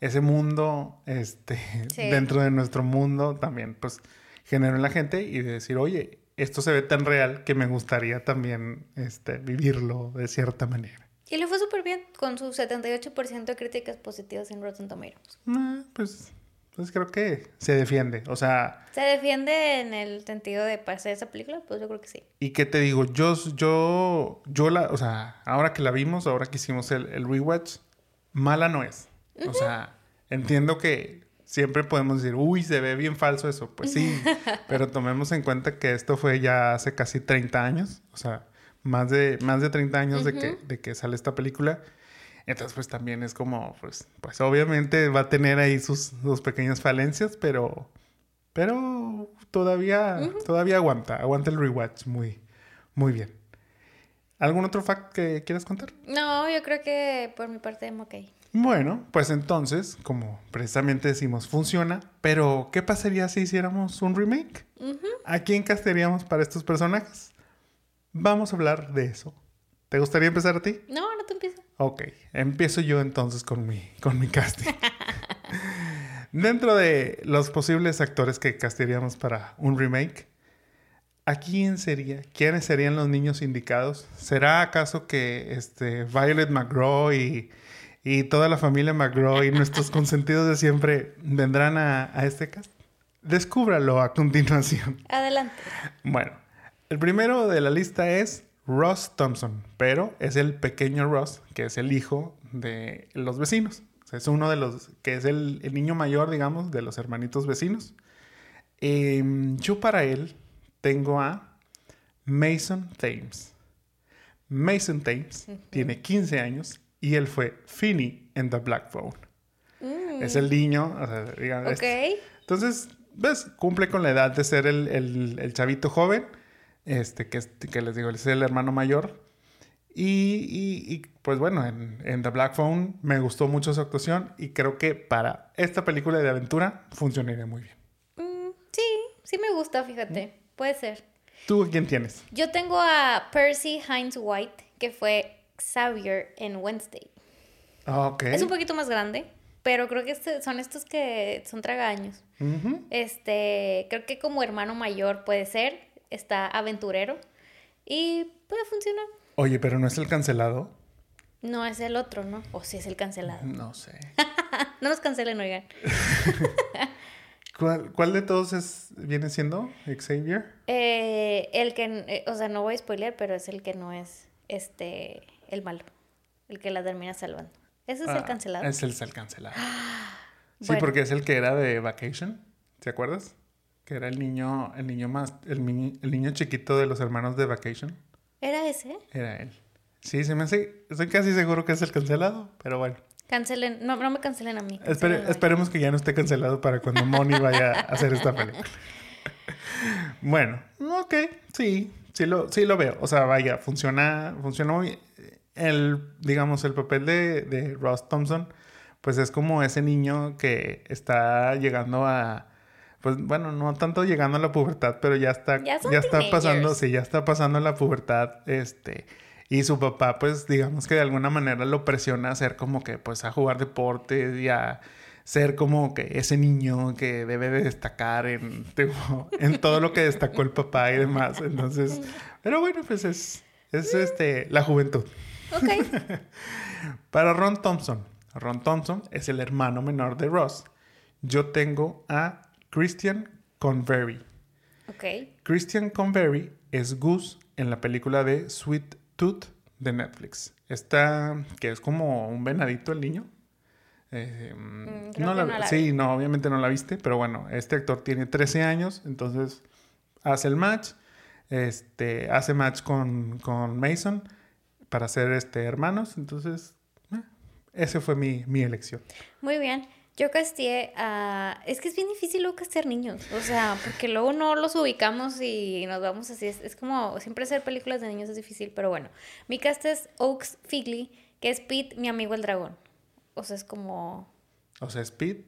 ese mundo, este, dentro de nuestro mundo también, pues generó en la gente y de decir, oye, esto se ve tan real que me gustaría también este, vivirlo de cierta manera. Y le fue súper bien, con su 78% de críticas positivas en Rotten Tomatoes. Ah, pues, pues creo que se defiende, o sea... ¿Se defiende en el sentido de pasar esa película? Pues yo creo que sí. Y qué te digo, yo, yo, yo la, o sea, ahora que la vimos, ahora que hicimos el, el rewatch, mala no es. O sea, entiendo que siempre podemos decir, uy, se ve bien falso eso. Pues sí, pero tomemos en cuenta que esto fue ya hace casi 30 años, o sea, más de, más de 30 años de, que, de que sale esta película. Entonces, pues también es como, pues, pues obviamente va a tener ahí sus, sus pequeñas falencias, pero, pero todavía, todavía aguanta, aguanta el rewatch muy, muy bien. ¿Algún otro fact que quieras contar? No, yo creo que por mi parte ok. Bueno, pues entonces, como precisamente decimos, funciona, pero ¿qué pasaría si hiciéramos un remake? ¿A quién castearíamos para estos personajes? Vamos a hablar de eso. ¿Te gustaría empezar a ti? No, no te empiezo. Ok, empiezo yo entonces con mi, con mi casting. Dentro de los posibles actores que castearíamos para un remake, ¿a quién sería? ¿Quiénes serían los niños indicados? ¿Será acaso que este, Violet McGraw y y toda la familia McGraw y nuestros consentidos de siempre vendrán a, este cast. Descúbralo a continuación. Adelante. Bueno, el primero de la lista es Ross Thompson, pero es el pequeño Ross, que es el hijo de los vecinos. es uno de los, que es el, niño mayor, digamos, de los hermanitos vecinos. Em, yo para él tengo a Mason Thames. Mason Thames tiene 15 años y él fue Finny en The Black Phone. Mm. Es el niño, o sea, digamos. Entonces, ¿ves? Cumple con la edad de ser el, el, el chavito joven, este, que, que les digo, es el hermano mayor. Y, y- y, pues bueno, en, en The Black Phone me gustó mucho su actuación y creo que para esta película de aventura funcionaría muy bien. Mm, sí, sí me gusta, fíjate. Puede ser. ¿Tú quién tienes? Yo tengo a Percy Hines White, que fue Xavier en Wednesday. Ah, Ok. Es un poquito más grande, pero creo que este- son estos que son tragaños. Ujú. Este, creo que como hermano mayor puede ser, está aventurero y puede funcionar. Oye, pero no es el cancelado. No es el otro, ¿no? O si es el cancelado. No sé. No nos cancelen, oigan. ¿Cuál, cuál de todos es, viene siendo Xavier? Eh, el que, eh, o sea, no voy a spoiler, pero es el que no es este el malo, el que la termina salvando. Ese es el Ah, cancelado. Es el, el cancelado. Sí, Bueno. porque es el que era de Vacation. ¿Te acuerdas? Que era el niño, el niño más, el, mini- el niño chiquito de los hermanos de Vacation. ¿Era ese? Era él. Sí, se me hace, estoy casi seguro que es el cancelado, pero bueno. Cancelen, no, no me cancelen a mí. Espere- a esperemos que ya no esté cancelado para cuando Moni vaya a hacer esta película. Bueno, ok, sí, sí lo, sí lo veo. O sea, vaya, funciona, funciona muy El, digamos, el papel de, de Ross Thompson, pues es como ese niño que está llegando a, pues bueno, no tanto llegando a la pubertad, pero ya está, Ya está pasando, sí, ya está pasando la pubertad, este, y su papá, pues, digamos que de alguna manera lo presiona a hacer como que, pues, a jugar deportes y a ser como que ese niño que debe de destacar en, tipo, en todo lo que destacó el papá y demás. Entonces, pero bueno, pues es, es este, la juventud. Para Ron Thompson. Ron Thompson es el hermano menor de Ross. Yo tengo a Christian Convery. Ok. Christian Convery es Goose en la película de Sweet Tooth de Netflix. Esta, que es como un venadito el niño. Eh, Mm, creo no la- no la sí, no, obviamente no la viste, pero bueno, este actor tiene 13 años, entonces hace el match, este, hace match con, con Mason para ser este, hermanos, entonces eh, ese fue mi, mi elección. Muy bien. Yo casteé a... Es que es bien difícil luego castear niños. O sea, porque luego no los ubicamos y nos vamos así. Es, es como... Siempre hacer películas de niños es difícil, pero bueno. Mi cast es Oaks Figley, que es Pete, mi amigo el dragón. O sea, es como... O sea, Speed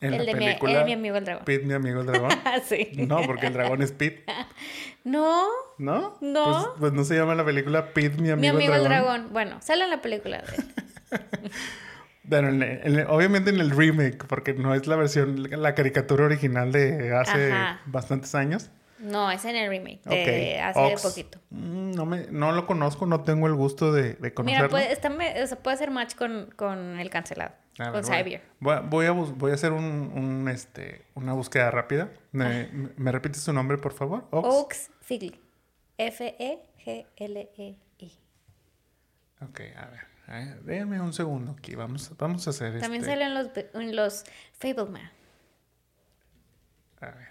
en el, la de mi, película el de mi amigo el dragón. Pete, mi amigo el dragón. Sí. No, porque el dragón es Pete. No, ¿No? No. Pues, pues no se llama la película Pete, mi amigo, mi amigo el el dragón. dragón. Bueno, sale en la película de... Bueno, en el- en el- obviamente en el remake, porque no es la versión, la caricatura original de hace Ajá. bastantes años. No, es en el remake de Ok. hace Ox. poquito. Mm, No, me, no lo conozco, no tengo el gusto de, de conocerlo. Mira, puede, está me- o sea, puede hacer match con, con el cancelado. A con Xavier. voy a, voy a voy a hacer un, un, este, una búsqueda rápida. ¿Me, me repites su nombre, por favor? Ox. Oaks Figley. E F-E-G-L-E-I. Ok, a ver. Eh, déjenme un segundo aquí. Vamos, vamos a hacer También este... sale en los, en los Fableman. A ver.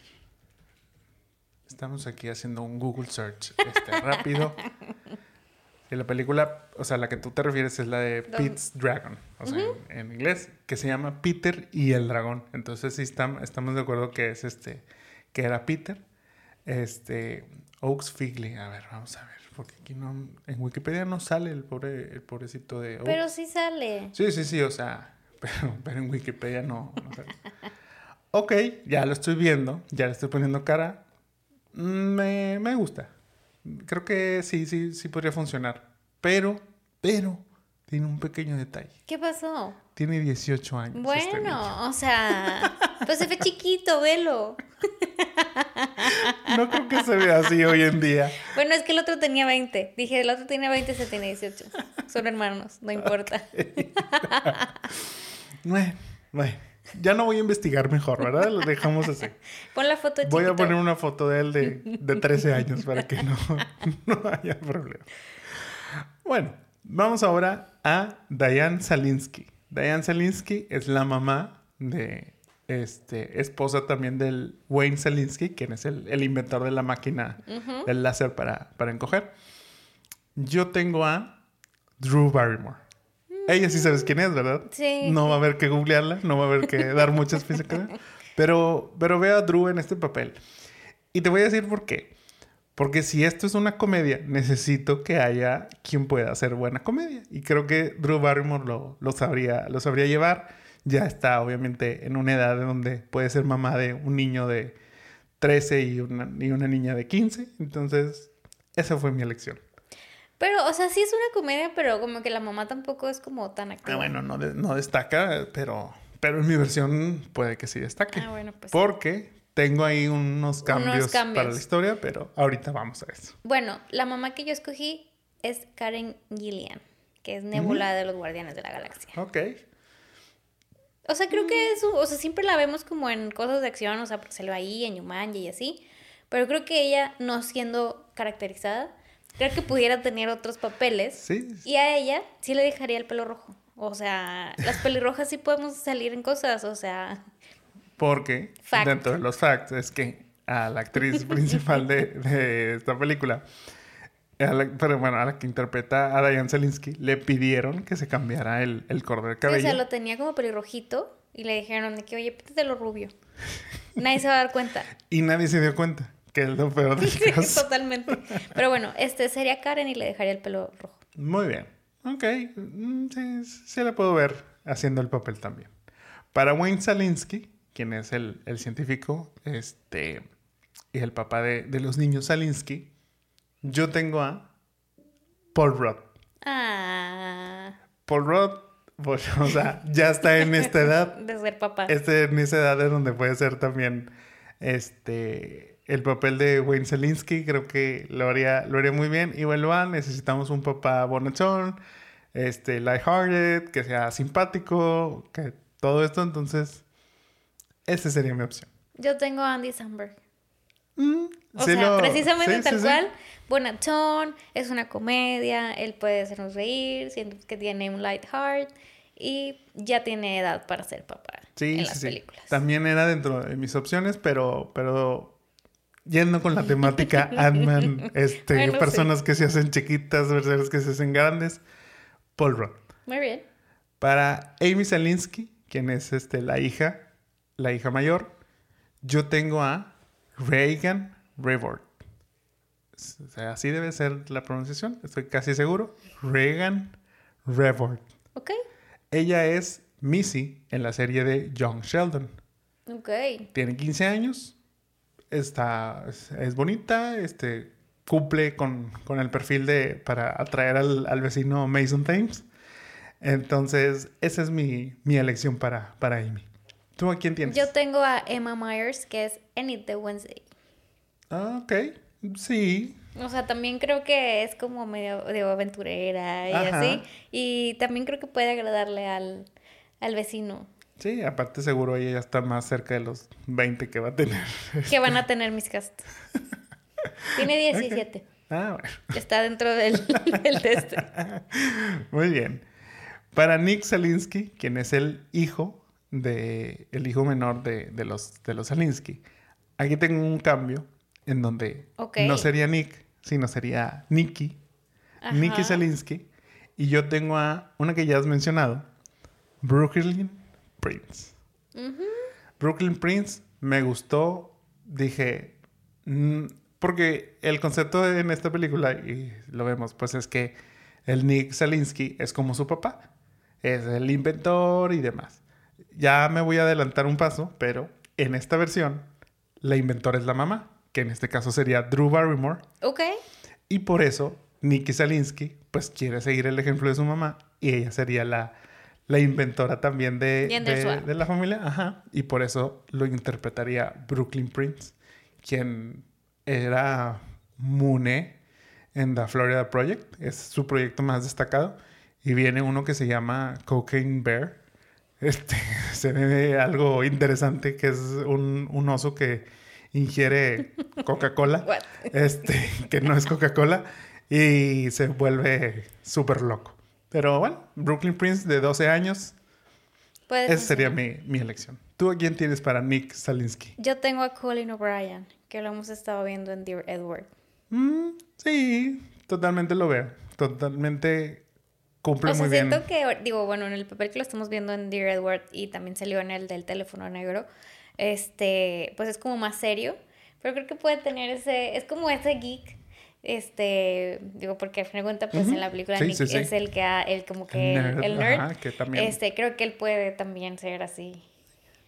Estamos aquí haciendo un Google search este, rápido. Y la película, o sea, la que tú te refieres es la de Don- Pete's Dragon, o sea, en, en inglés, que se llama Peter y el dragón. Entonces sí estam- estamos de acuerdo que es este, que era Peter, este, Oaks Figley. A ver, vamos a ver, porque aquí no, en Wikipedia no sale el pobre, el pobrecito de Oaks. Pero sí sale. Sí, sí, sí, o sea, pero, pero en Wikipedia no. no sale. ok, ya lo estoy viendo, ya le estoy poniendo cara. Me, me gusta. Creo que sí, sí, sí podría funcionar. Pero, pero, tiene un pequeño detalle. ¿Qué pasó? Tiene 18 años. este. Bueno, o sea, pues se ve chiquito, velo. No creo que se vea así hoy en día. Bueno, es que el otro tenía 20. Dije, el otro tiene 20, se tiene 18. Son hermanos, no importa. Bueno, bueno. Ya no voy a investigar mejor, ¿verdad? Lo dejamos así. Pon la foto de Voy a chiquito. poner una foto de él de, de 13 años para que no, no haya problema. Bueno, vamos ahora a Diane Salinsky. Diane Salinsky es la mamá de este, esposa también del Wayne Salinsky, quien es el, el inventor de la máquina del láser para, para encoger. Yo tengo a Drew Barrymore. Ella sí sabes quién es, ¿verdad? Sí, No va a haber que googlearla, no va a haber que dar muchas pistas. Pero, pero veo a Drew en este papel. Y te voy a decir por qué. Porque si esto es una comedia, necesito que haya quien pueda hacer buena comedia. Y creo que Drew Barrymore lo, lo, sabría, lo sabría llevar. Ya está, obviamente, en una edad donde puede ser mamá de un niño de 13 y una, y una niña de 15. Entonces, esa fue mi elección. Pero, o sea, sí es una comedia, pero como que la mamá tampoco es como tan activa. Ah, bueno, no, no destaca, pero, pero en mi versión puede que sí destaque. Ah, bueno, pues. Porque tengo ahí unos cambios, para la historia, pero ahorita vamos a eso. Bueno, la mamá que yo escogí es Karen Gillian, que es Nebula de los Guardianes de la Galaxia. Ok. O sea, creo que es, o sea, siempre la vemos como en cosas de acción, o sea, porque se lo ahí en Yumanji y así, pero creo que ella, no siendo caracterizada, creo que pudiera tener otros papeles. Sí. Y a ella sí le dejaría el pelo rojo. O sea, las pelirrojas sí podemos salir en cosas, o sea, porque dentro de los facts es que a la actriz principal de, esta película, pero bueno, a la que interpreta a Diane Zelinsky, le pidieron que se cambiara el, el de cabello. o sea, lo tenía como pelirrojito y le dijeron de que, oye, lo rubio. nadie se va a dar cuenta. y nadie se dio cuenta, que es lo peor del caso. Totalmente. Pero bueno, este sería Karen y le dejaría el pelo rojo. Muy bien. Ok. Mm, sí, sí la puedo ver haciendo el papel también. Para Wayne Salinsky, quien es el, científico, este, y el papá de, los niños Salinsky, yo tengo a Paul Rudd. Ah. Paul Rudd, pues, o sea, ya está en esta edad. De ser papá. Este, en esa edad es donde puede ser también este, el papel de Wayne Salinsky. Creo que lo haría, lo haría muy bien. Igual van, necesitamos un papá bonachón, este, lighthearted, que sea simpático, que todo esto. Entonces, esa sería mi opción. Yo tengo a Andy Samberg. Mm, o sea, precisamente tal cual, bonachón, es una comedia, él puede hacernos reír, siento que tiene un light heart y ya tiene edad para ser papá en las películas. También era dentro de mis opciones, pero, pero yendo con la temática Ant-Man, este, personas que se hacen chiquitas, personas que se hacen grandes, Paul Rudd. Muy bien. Para Amy Salinsky, quien es este, la hija la hija mayor, yo tengo a Reagan Revort. O sea, así debe ser la pronunciación, estoy casi seguro. Reagan Revort. Ok. Ella es Missy en la serie de Young Sheldon. Ok. Tiene 15 años, está, es, bonita, este, cumple con, el perfil de, para atraer al, vecino Mason Thames. Entonces, esa es mi, elección para, para Amy. ¿Tú a quién tienes? Yo tengo a Emma Myers, que es Enid de Wednesday. Ah, ok. Sí. O sea, también creo que es como medio, aventurera y así. Y también creo que puede agradarle al, vecino. Sí, aparte seguro ella ya está más cerca de los 20 que va a tener. Que van a tener mis gastos. Tiene 17. Ah, bueno. Está dentro del, del test. Muy bien. Para Nick Salinsky, quien es el hijo de el hijo menor de, los, de los Salinsky. Aquí tengo un cambio en donde no sería Nick, sino sería Nicky. Nicky Salinsky. Y yo tengo a una que ya has mencionado, Brooklyn Prince. Brooklyn Prince me gustó, dije, mm", porque el concepto en esta película, y lo vemos, pues es que el Nick Salinsky es como su papá, es el inventor y demás. Ya me voy a adelantar un paso, pero en esta versión, la inventora es la mamá, que en este caso sería Drew Barrymore. Ok. Y por eso, Nikki Salinsky, pues quiere seguir el ejemplo de su mamá y ella sería la, la inventora también de, de, la familia. Ajá. Y por eso lo interpretaría Brooklyn Prince, quien era Mune en The Florida Project. Es su proyecto más destacado. Y viene uno que se llama Cocaine Bear, este, se ve algo interesante que es un, oso que ingiere Coca-Cola, este, que no es Coca-Cola, y se vuelve súper loco. Pero bueno, Brooklyn Prince de 12 años, esa sería mi, elección. ¿Tú a quién tienes para Nick Salinsky? Yo tengo a Colin O'Brien, que lo hemos estado viendo en Dear Edward. Mm, sí, totalmente lo veo. Totalmente cumple o sea, siento que, digo, bueno, en el papel que lo estamos viendo en Dear Edward y también salió en el del teléfono negro, este, pues es como más serio, Pero creo que puede tener ese, es como ese geek este digo porque al final de cuentas pues en la película Nick es el que ha, el como que el nerd, que también... este creo que él puede también ser así.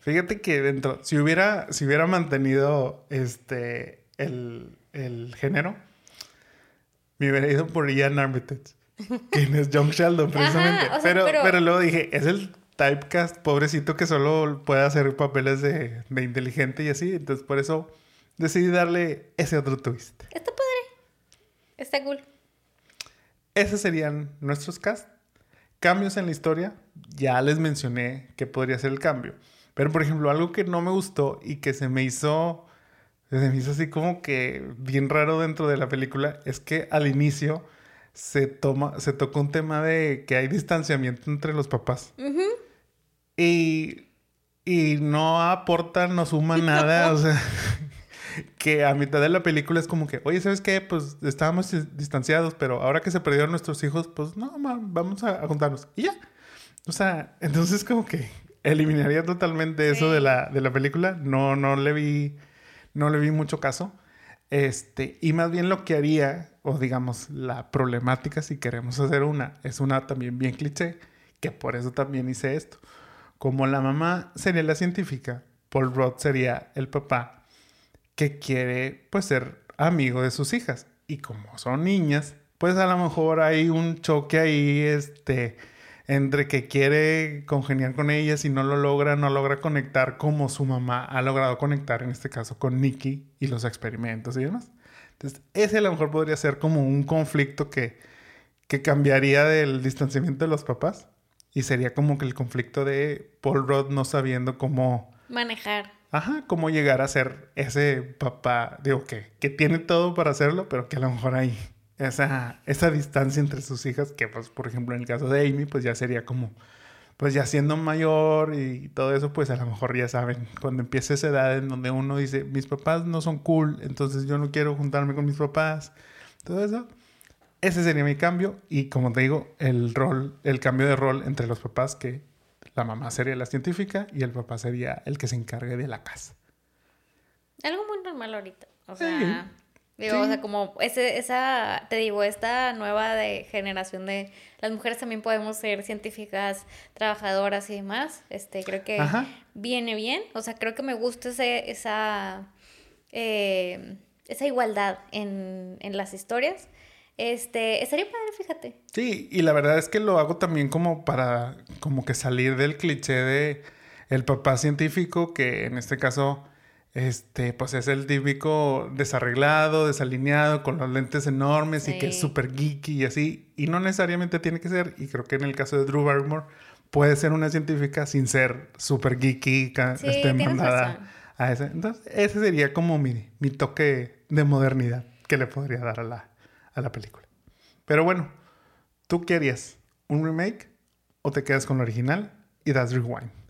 Fíjate que dentro si hubiera si hubiera mantenido este el, el género me hubiera ido por Ian Armitage quien es John Sheldon precisamente pero, pero luego dije es el typecast pobrecito que solo puede hacer papeles de, de inteligente y así entonces por eso decidí darle ese otro twist está Está cool. Esos serían nuestros cast. Cambios en la historia. Ya les mencioné que podría ser el cambio. Pero, por ejemplo, algo que no me gustó y que se me hizo. Se me hizo así como que bien raro dentro de la película. Es que al inicio se toma. Se tocó un tema de que hay distanciamiento entre los papás. Y. Y no aporta, no suma nada. O sea que a mitad de la película es como que, oye, ¿sabes qué? Pues estábamos distanciados, pero ahora que se perdieron nuestros hijos, pues no, vamos a, juntarnos. Y ya. O sea, entonces como que eliminaría totalmente eso de la, de la película. No, no le vi, no le vi mucho caso. Este, y más bien lo que haría, o digamos, la problemática, si queremos hacer una, es una también bien cliché, que por eso también hice esto. Como la mamá sería la científica, Paul Roth sería el papá que quiere pues ser amigo de sus hijas. Y como son niñas, pues a lo mejor hay un choque ahí, este, entre que quiere congeniar con ellas y no lo logra, no logra conectar como su mamá ha logrado conectar, en este caso con Nicky y los experimentos y demás. Entonces, ese a lo mejor podría ser como un conflicto que, que cambiaría del distanciamiento de los papás y sería como que el conflicto de Paul Rudd no sabiendo cómo manejar. Ajá, cómo llegar a ser ese papá, digo, que, que tiene todo para hacerlo, pero que a lo mejor hay esa, esa distancia entre sus hijas, que pues, por ejemplo, en el caso de Amy, pues ya sería como, pues ya siendo mayor y todo eso, pues a lo mejor ya saben, cuando empieza esa edad en donde uno dice, mis papás no son cool, entonces yo no quiero juntarme con mis papás, todo eso. Ese sería mi cambio y como te digo, el rol, el cambio de rol entre los papás que la mamá sería la científica y el papá sería el que se encargue de la casa. Algo muy normal ahorita. O sea, digo, o sea, como ese, esa, te digo, esta nueva de generación de las mujeres también podemos ser científicas, trabajadoras y demás. Este, creo que viene bien. O sea, creo que me gusta ese, esa, eh, esa igualdad en, en las historias. Este, estaría padre, fíjate. Sí, y la verdad es que lo hago también como para, como que salir del cliché de el papá científico, que en este caso, este, pues es el típico desarreglado, desalineado, con los lentes enormes y que es súper geeky y así. Y no necesariamente tiene que ser, y creo que en el caso de Drew Barrymore, puede ser una científica sin ser súper geeky, sí, este, mandada a ese. Entonces, ese sería como mi, mi toque de modernidad que le podría dar a la, a la película. Pero bueno, ¿tú querías un remake o te quedas con lo original y das rewind?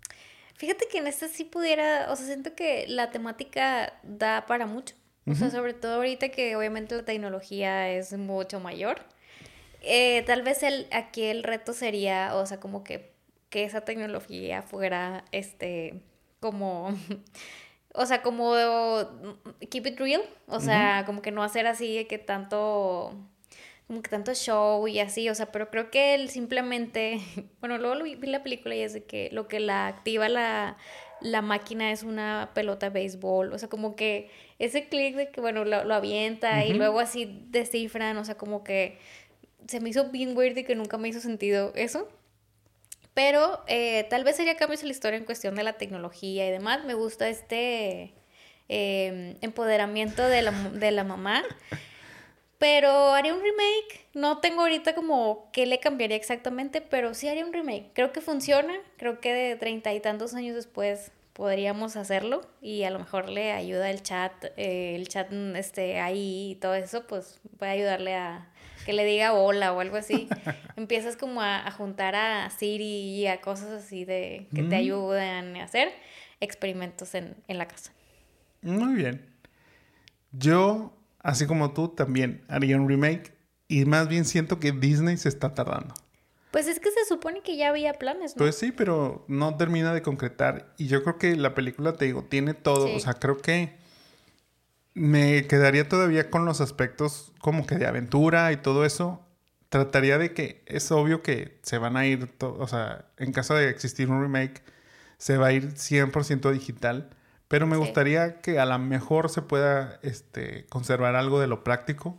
Fíjate que en este sí pudiera, o sea, siento que la temática da para mucho. O sea, sobre todo ahorita que obviamente la tecnología es mucho mayor. Eh, tal vez el, aquí el reto sería, o sea, como que, que esa tecnología fuera, este, como O sea, como keep it real. O sea, como que no hacer así que tanto como que tanto show y así, o sea, pero creo que él simplemente, bueno, luego vi, la película y es de que lo que la activa la, la máquina es una pelota de béisbol, o sea, como que ese clic de que, bueno, lo, avienta y luego así descifran, o sea, como que se me hizo bien weird y que nunca me hizo sentido eso. Pero eh, tal vez sería cambios en la historia en cuestión de la tecnología y demás. Me gusta este em, empoderamiento de la, de la mamá. Pero haría un remake. No tengo ahorita como qué le cambiaría exactamente, pero sí haría un remake. Creo que funciona. Creo que de treinta y tantos años después podríamos hacerlo y a lo mejor le ayuda el chat, eh, el chat este, ahí y todo eso, pues puede ayudarle a, que le diga hola o algo así. Empiezas como a, juntar a Siri y a cosas así de que te ayudan a hacer experimentos en, en la casa. Muy bien. Yo, así como tú, también haría un remake y más bien siento que Disney se está tardando. Pues es que se supone que ya había planes, ¿no? Pues sí, pero no termina de concretar. Y yo creo que la película, te digo, tiene todo. O sea, creo que me quedaría todavía con los aspectos como que de aventura y todo eso. Trataría de que es obvio que se van a ir, o sea, en caso de existir un remake, se va a ir 100% digital. Pero me gustaría que a lo mejor se pueda este, conservar algo de lo práctico.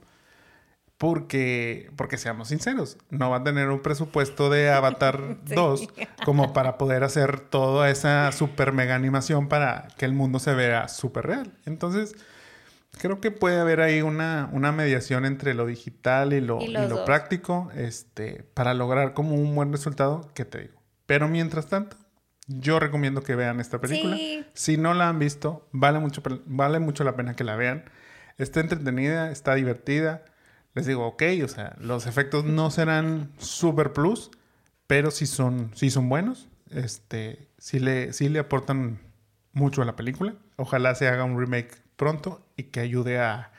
Porque, porque seamos sinceros, no va a tener un presupuesto de Avatar 2 como para poder hacer toda esa super mega animación para que el mundo se vea súper real. Entonces, creo que puede haber ahí una, una mediación entre lo digital y lo, y lo práctico este, para lograr como un buen resultado, que te digo. Pero mientras tanto, yo recomiendo que vean esta película. Si no la han visto, vale mucho, vale mucho la pena que la vean. Está entretenida, está divertida les digo, ok, o sea, los efectos no serán super plus, pero sí son, sí son buenos. Este, sí le, sí le aportan mucho a la película. Ojalá se haga un remake pronto y que ayude a,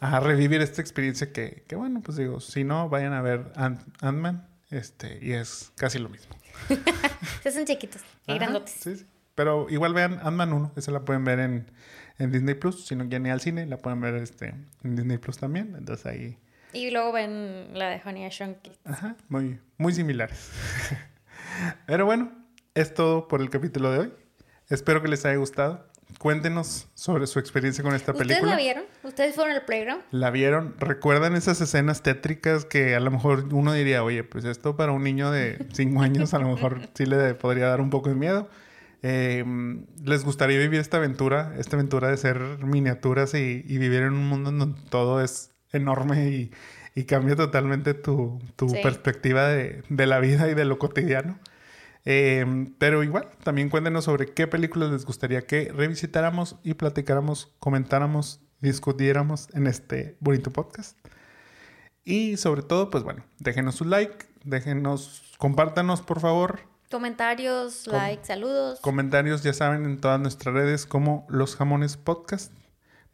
a revivir esta experiencia que, que, bueno, pues digo, si no, vayan a ver Ant-Man este, y es casi lo mismo. Se son chiquitos grandotes. Sí, sí. Pero igual vean Ant-Man 1, esa la pueden ver en, en Disney Plus. Si no quieren ir al cine, la pueden ver este, en Disney Plus también. Entonces ahí y luego ven la de Honey and Ajá, muy, muy similares. Pero bueno, es todo por el capítulo de hoy. Espero que les haya gustado. Cuéntenos sobre su experiencia con esta película. ¿Ustedes la vieron? ¿Ustedes fueron al playground? La vieron. ¿Recuerdan esas escenas tétricas que a lo mejor uno diría, oye, pues esto para un niño de 5 años a lo mejor sí le podría dar un poco de miedo? Em, ¿Les gustaría vivir esta aventura? Esta aventura de ser miniaturas y, y vivir en un mundo donde todo es enorme y, y cambia totalmente tu, tu perspectiva de, de, la vida y de lo cotidiano. Em, pero igual, también cuéntenos sobre qué películas les gustaría que revisitáramos y platicáramos, comentáramos, discutiéramos en este bonito podcast. Y sobre todo, pues bueno, déjenos un like, déjenos, compártanos por favor. Comentarios, like, saludos. Comentarios, ya saben, en todas nuestras redes como Los Jamones Podcast.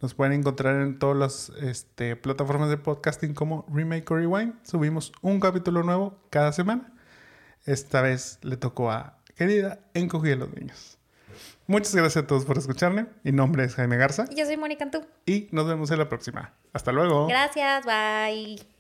Nos pueden encontrar en todas las este, plataformas de podcasting como Remake or Rewind. Subimos un capítulo nuevo cada semana. Esta vez le tocó a Querida Encogí a los Niños. Muchas gracias a todos por escucharme. Mi nombre es Jaime Garza. Yo soy Mónica Antú. Y nos vemos en la próxima. Hasta luego. Gracias, bye.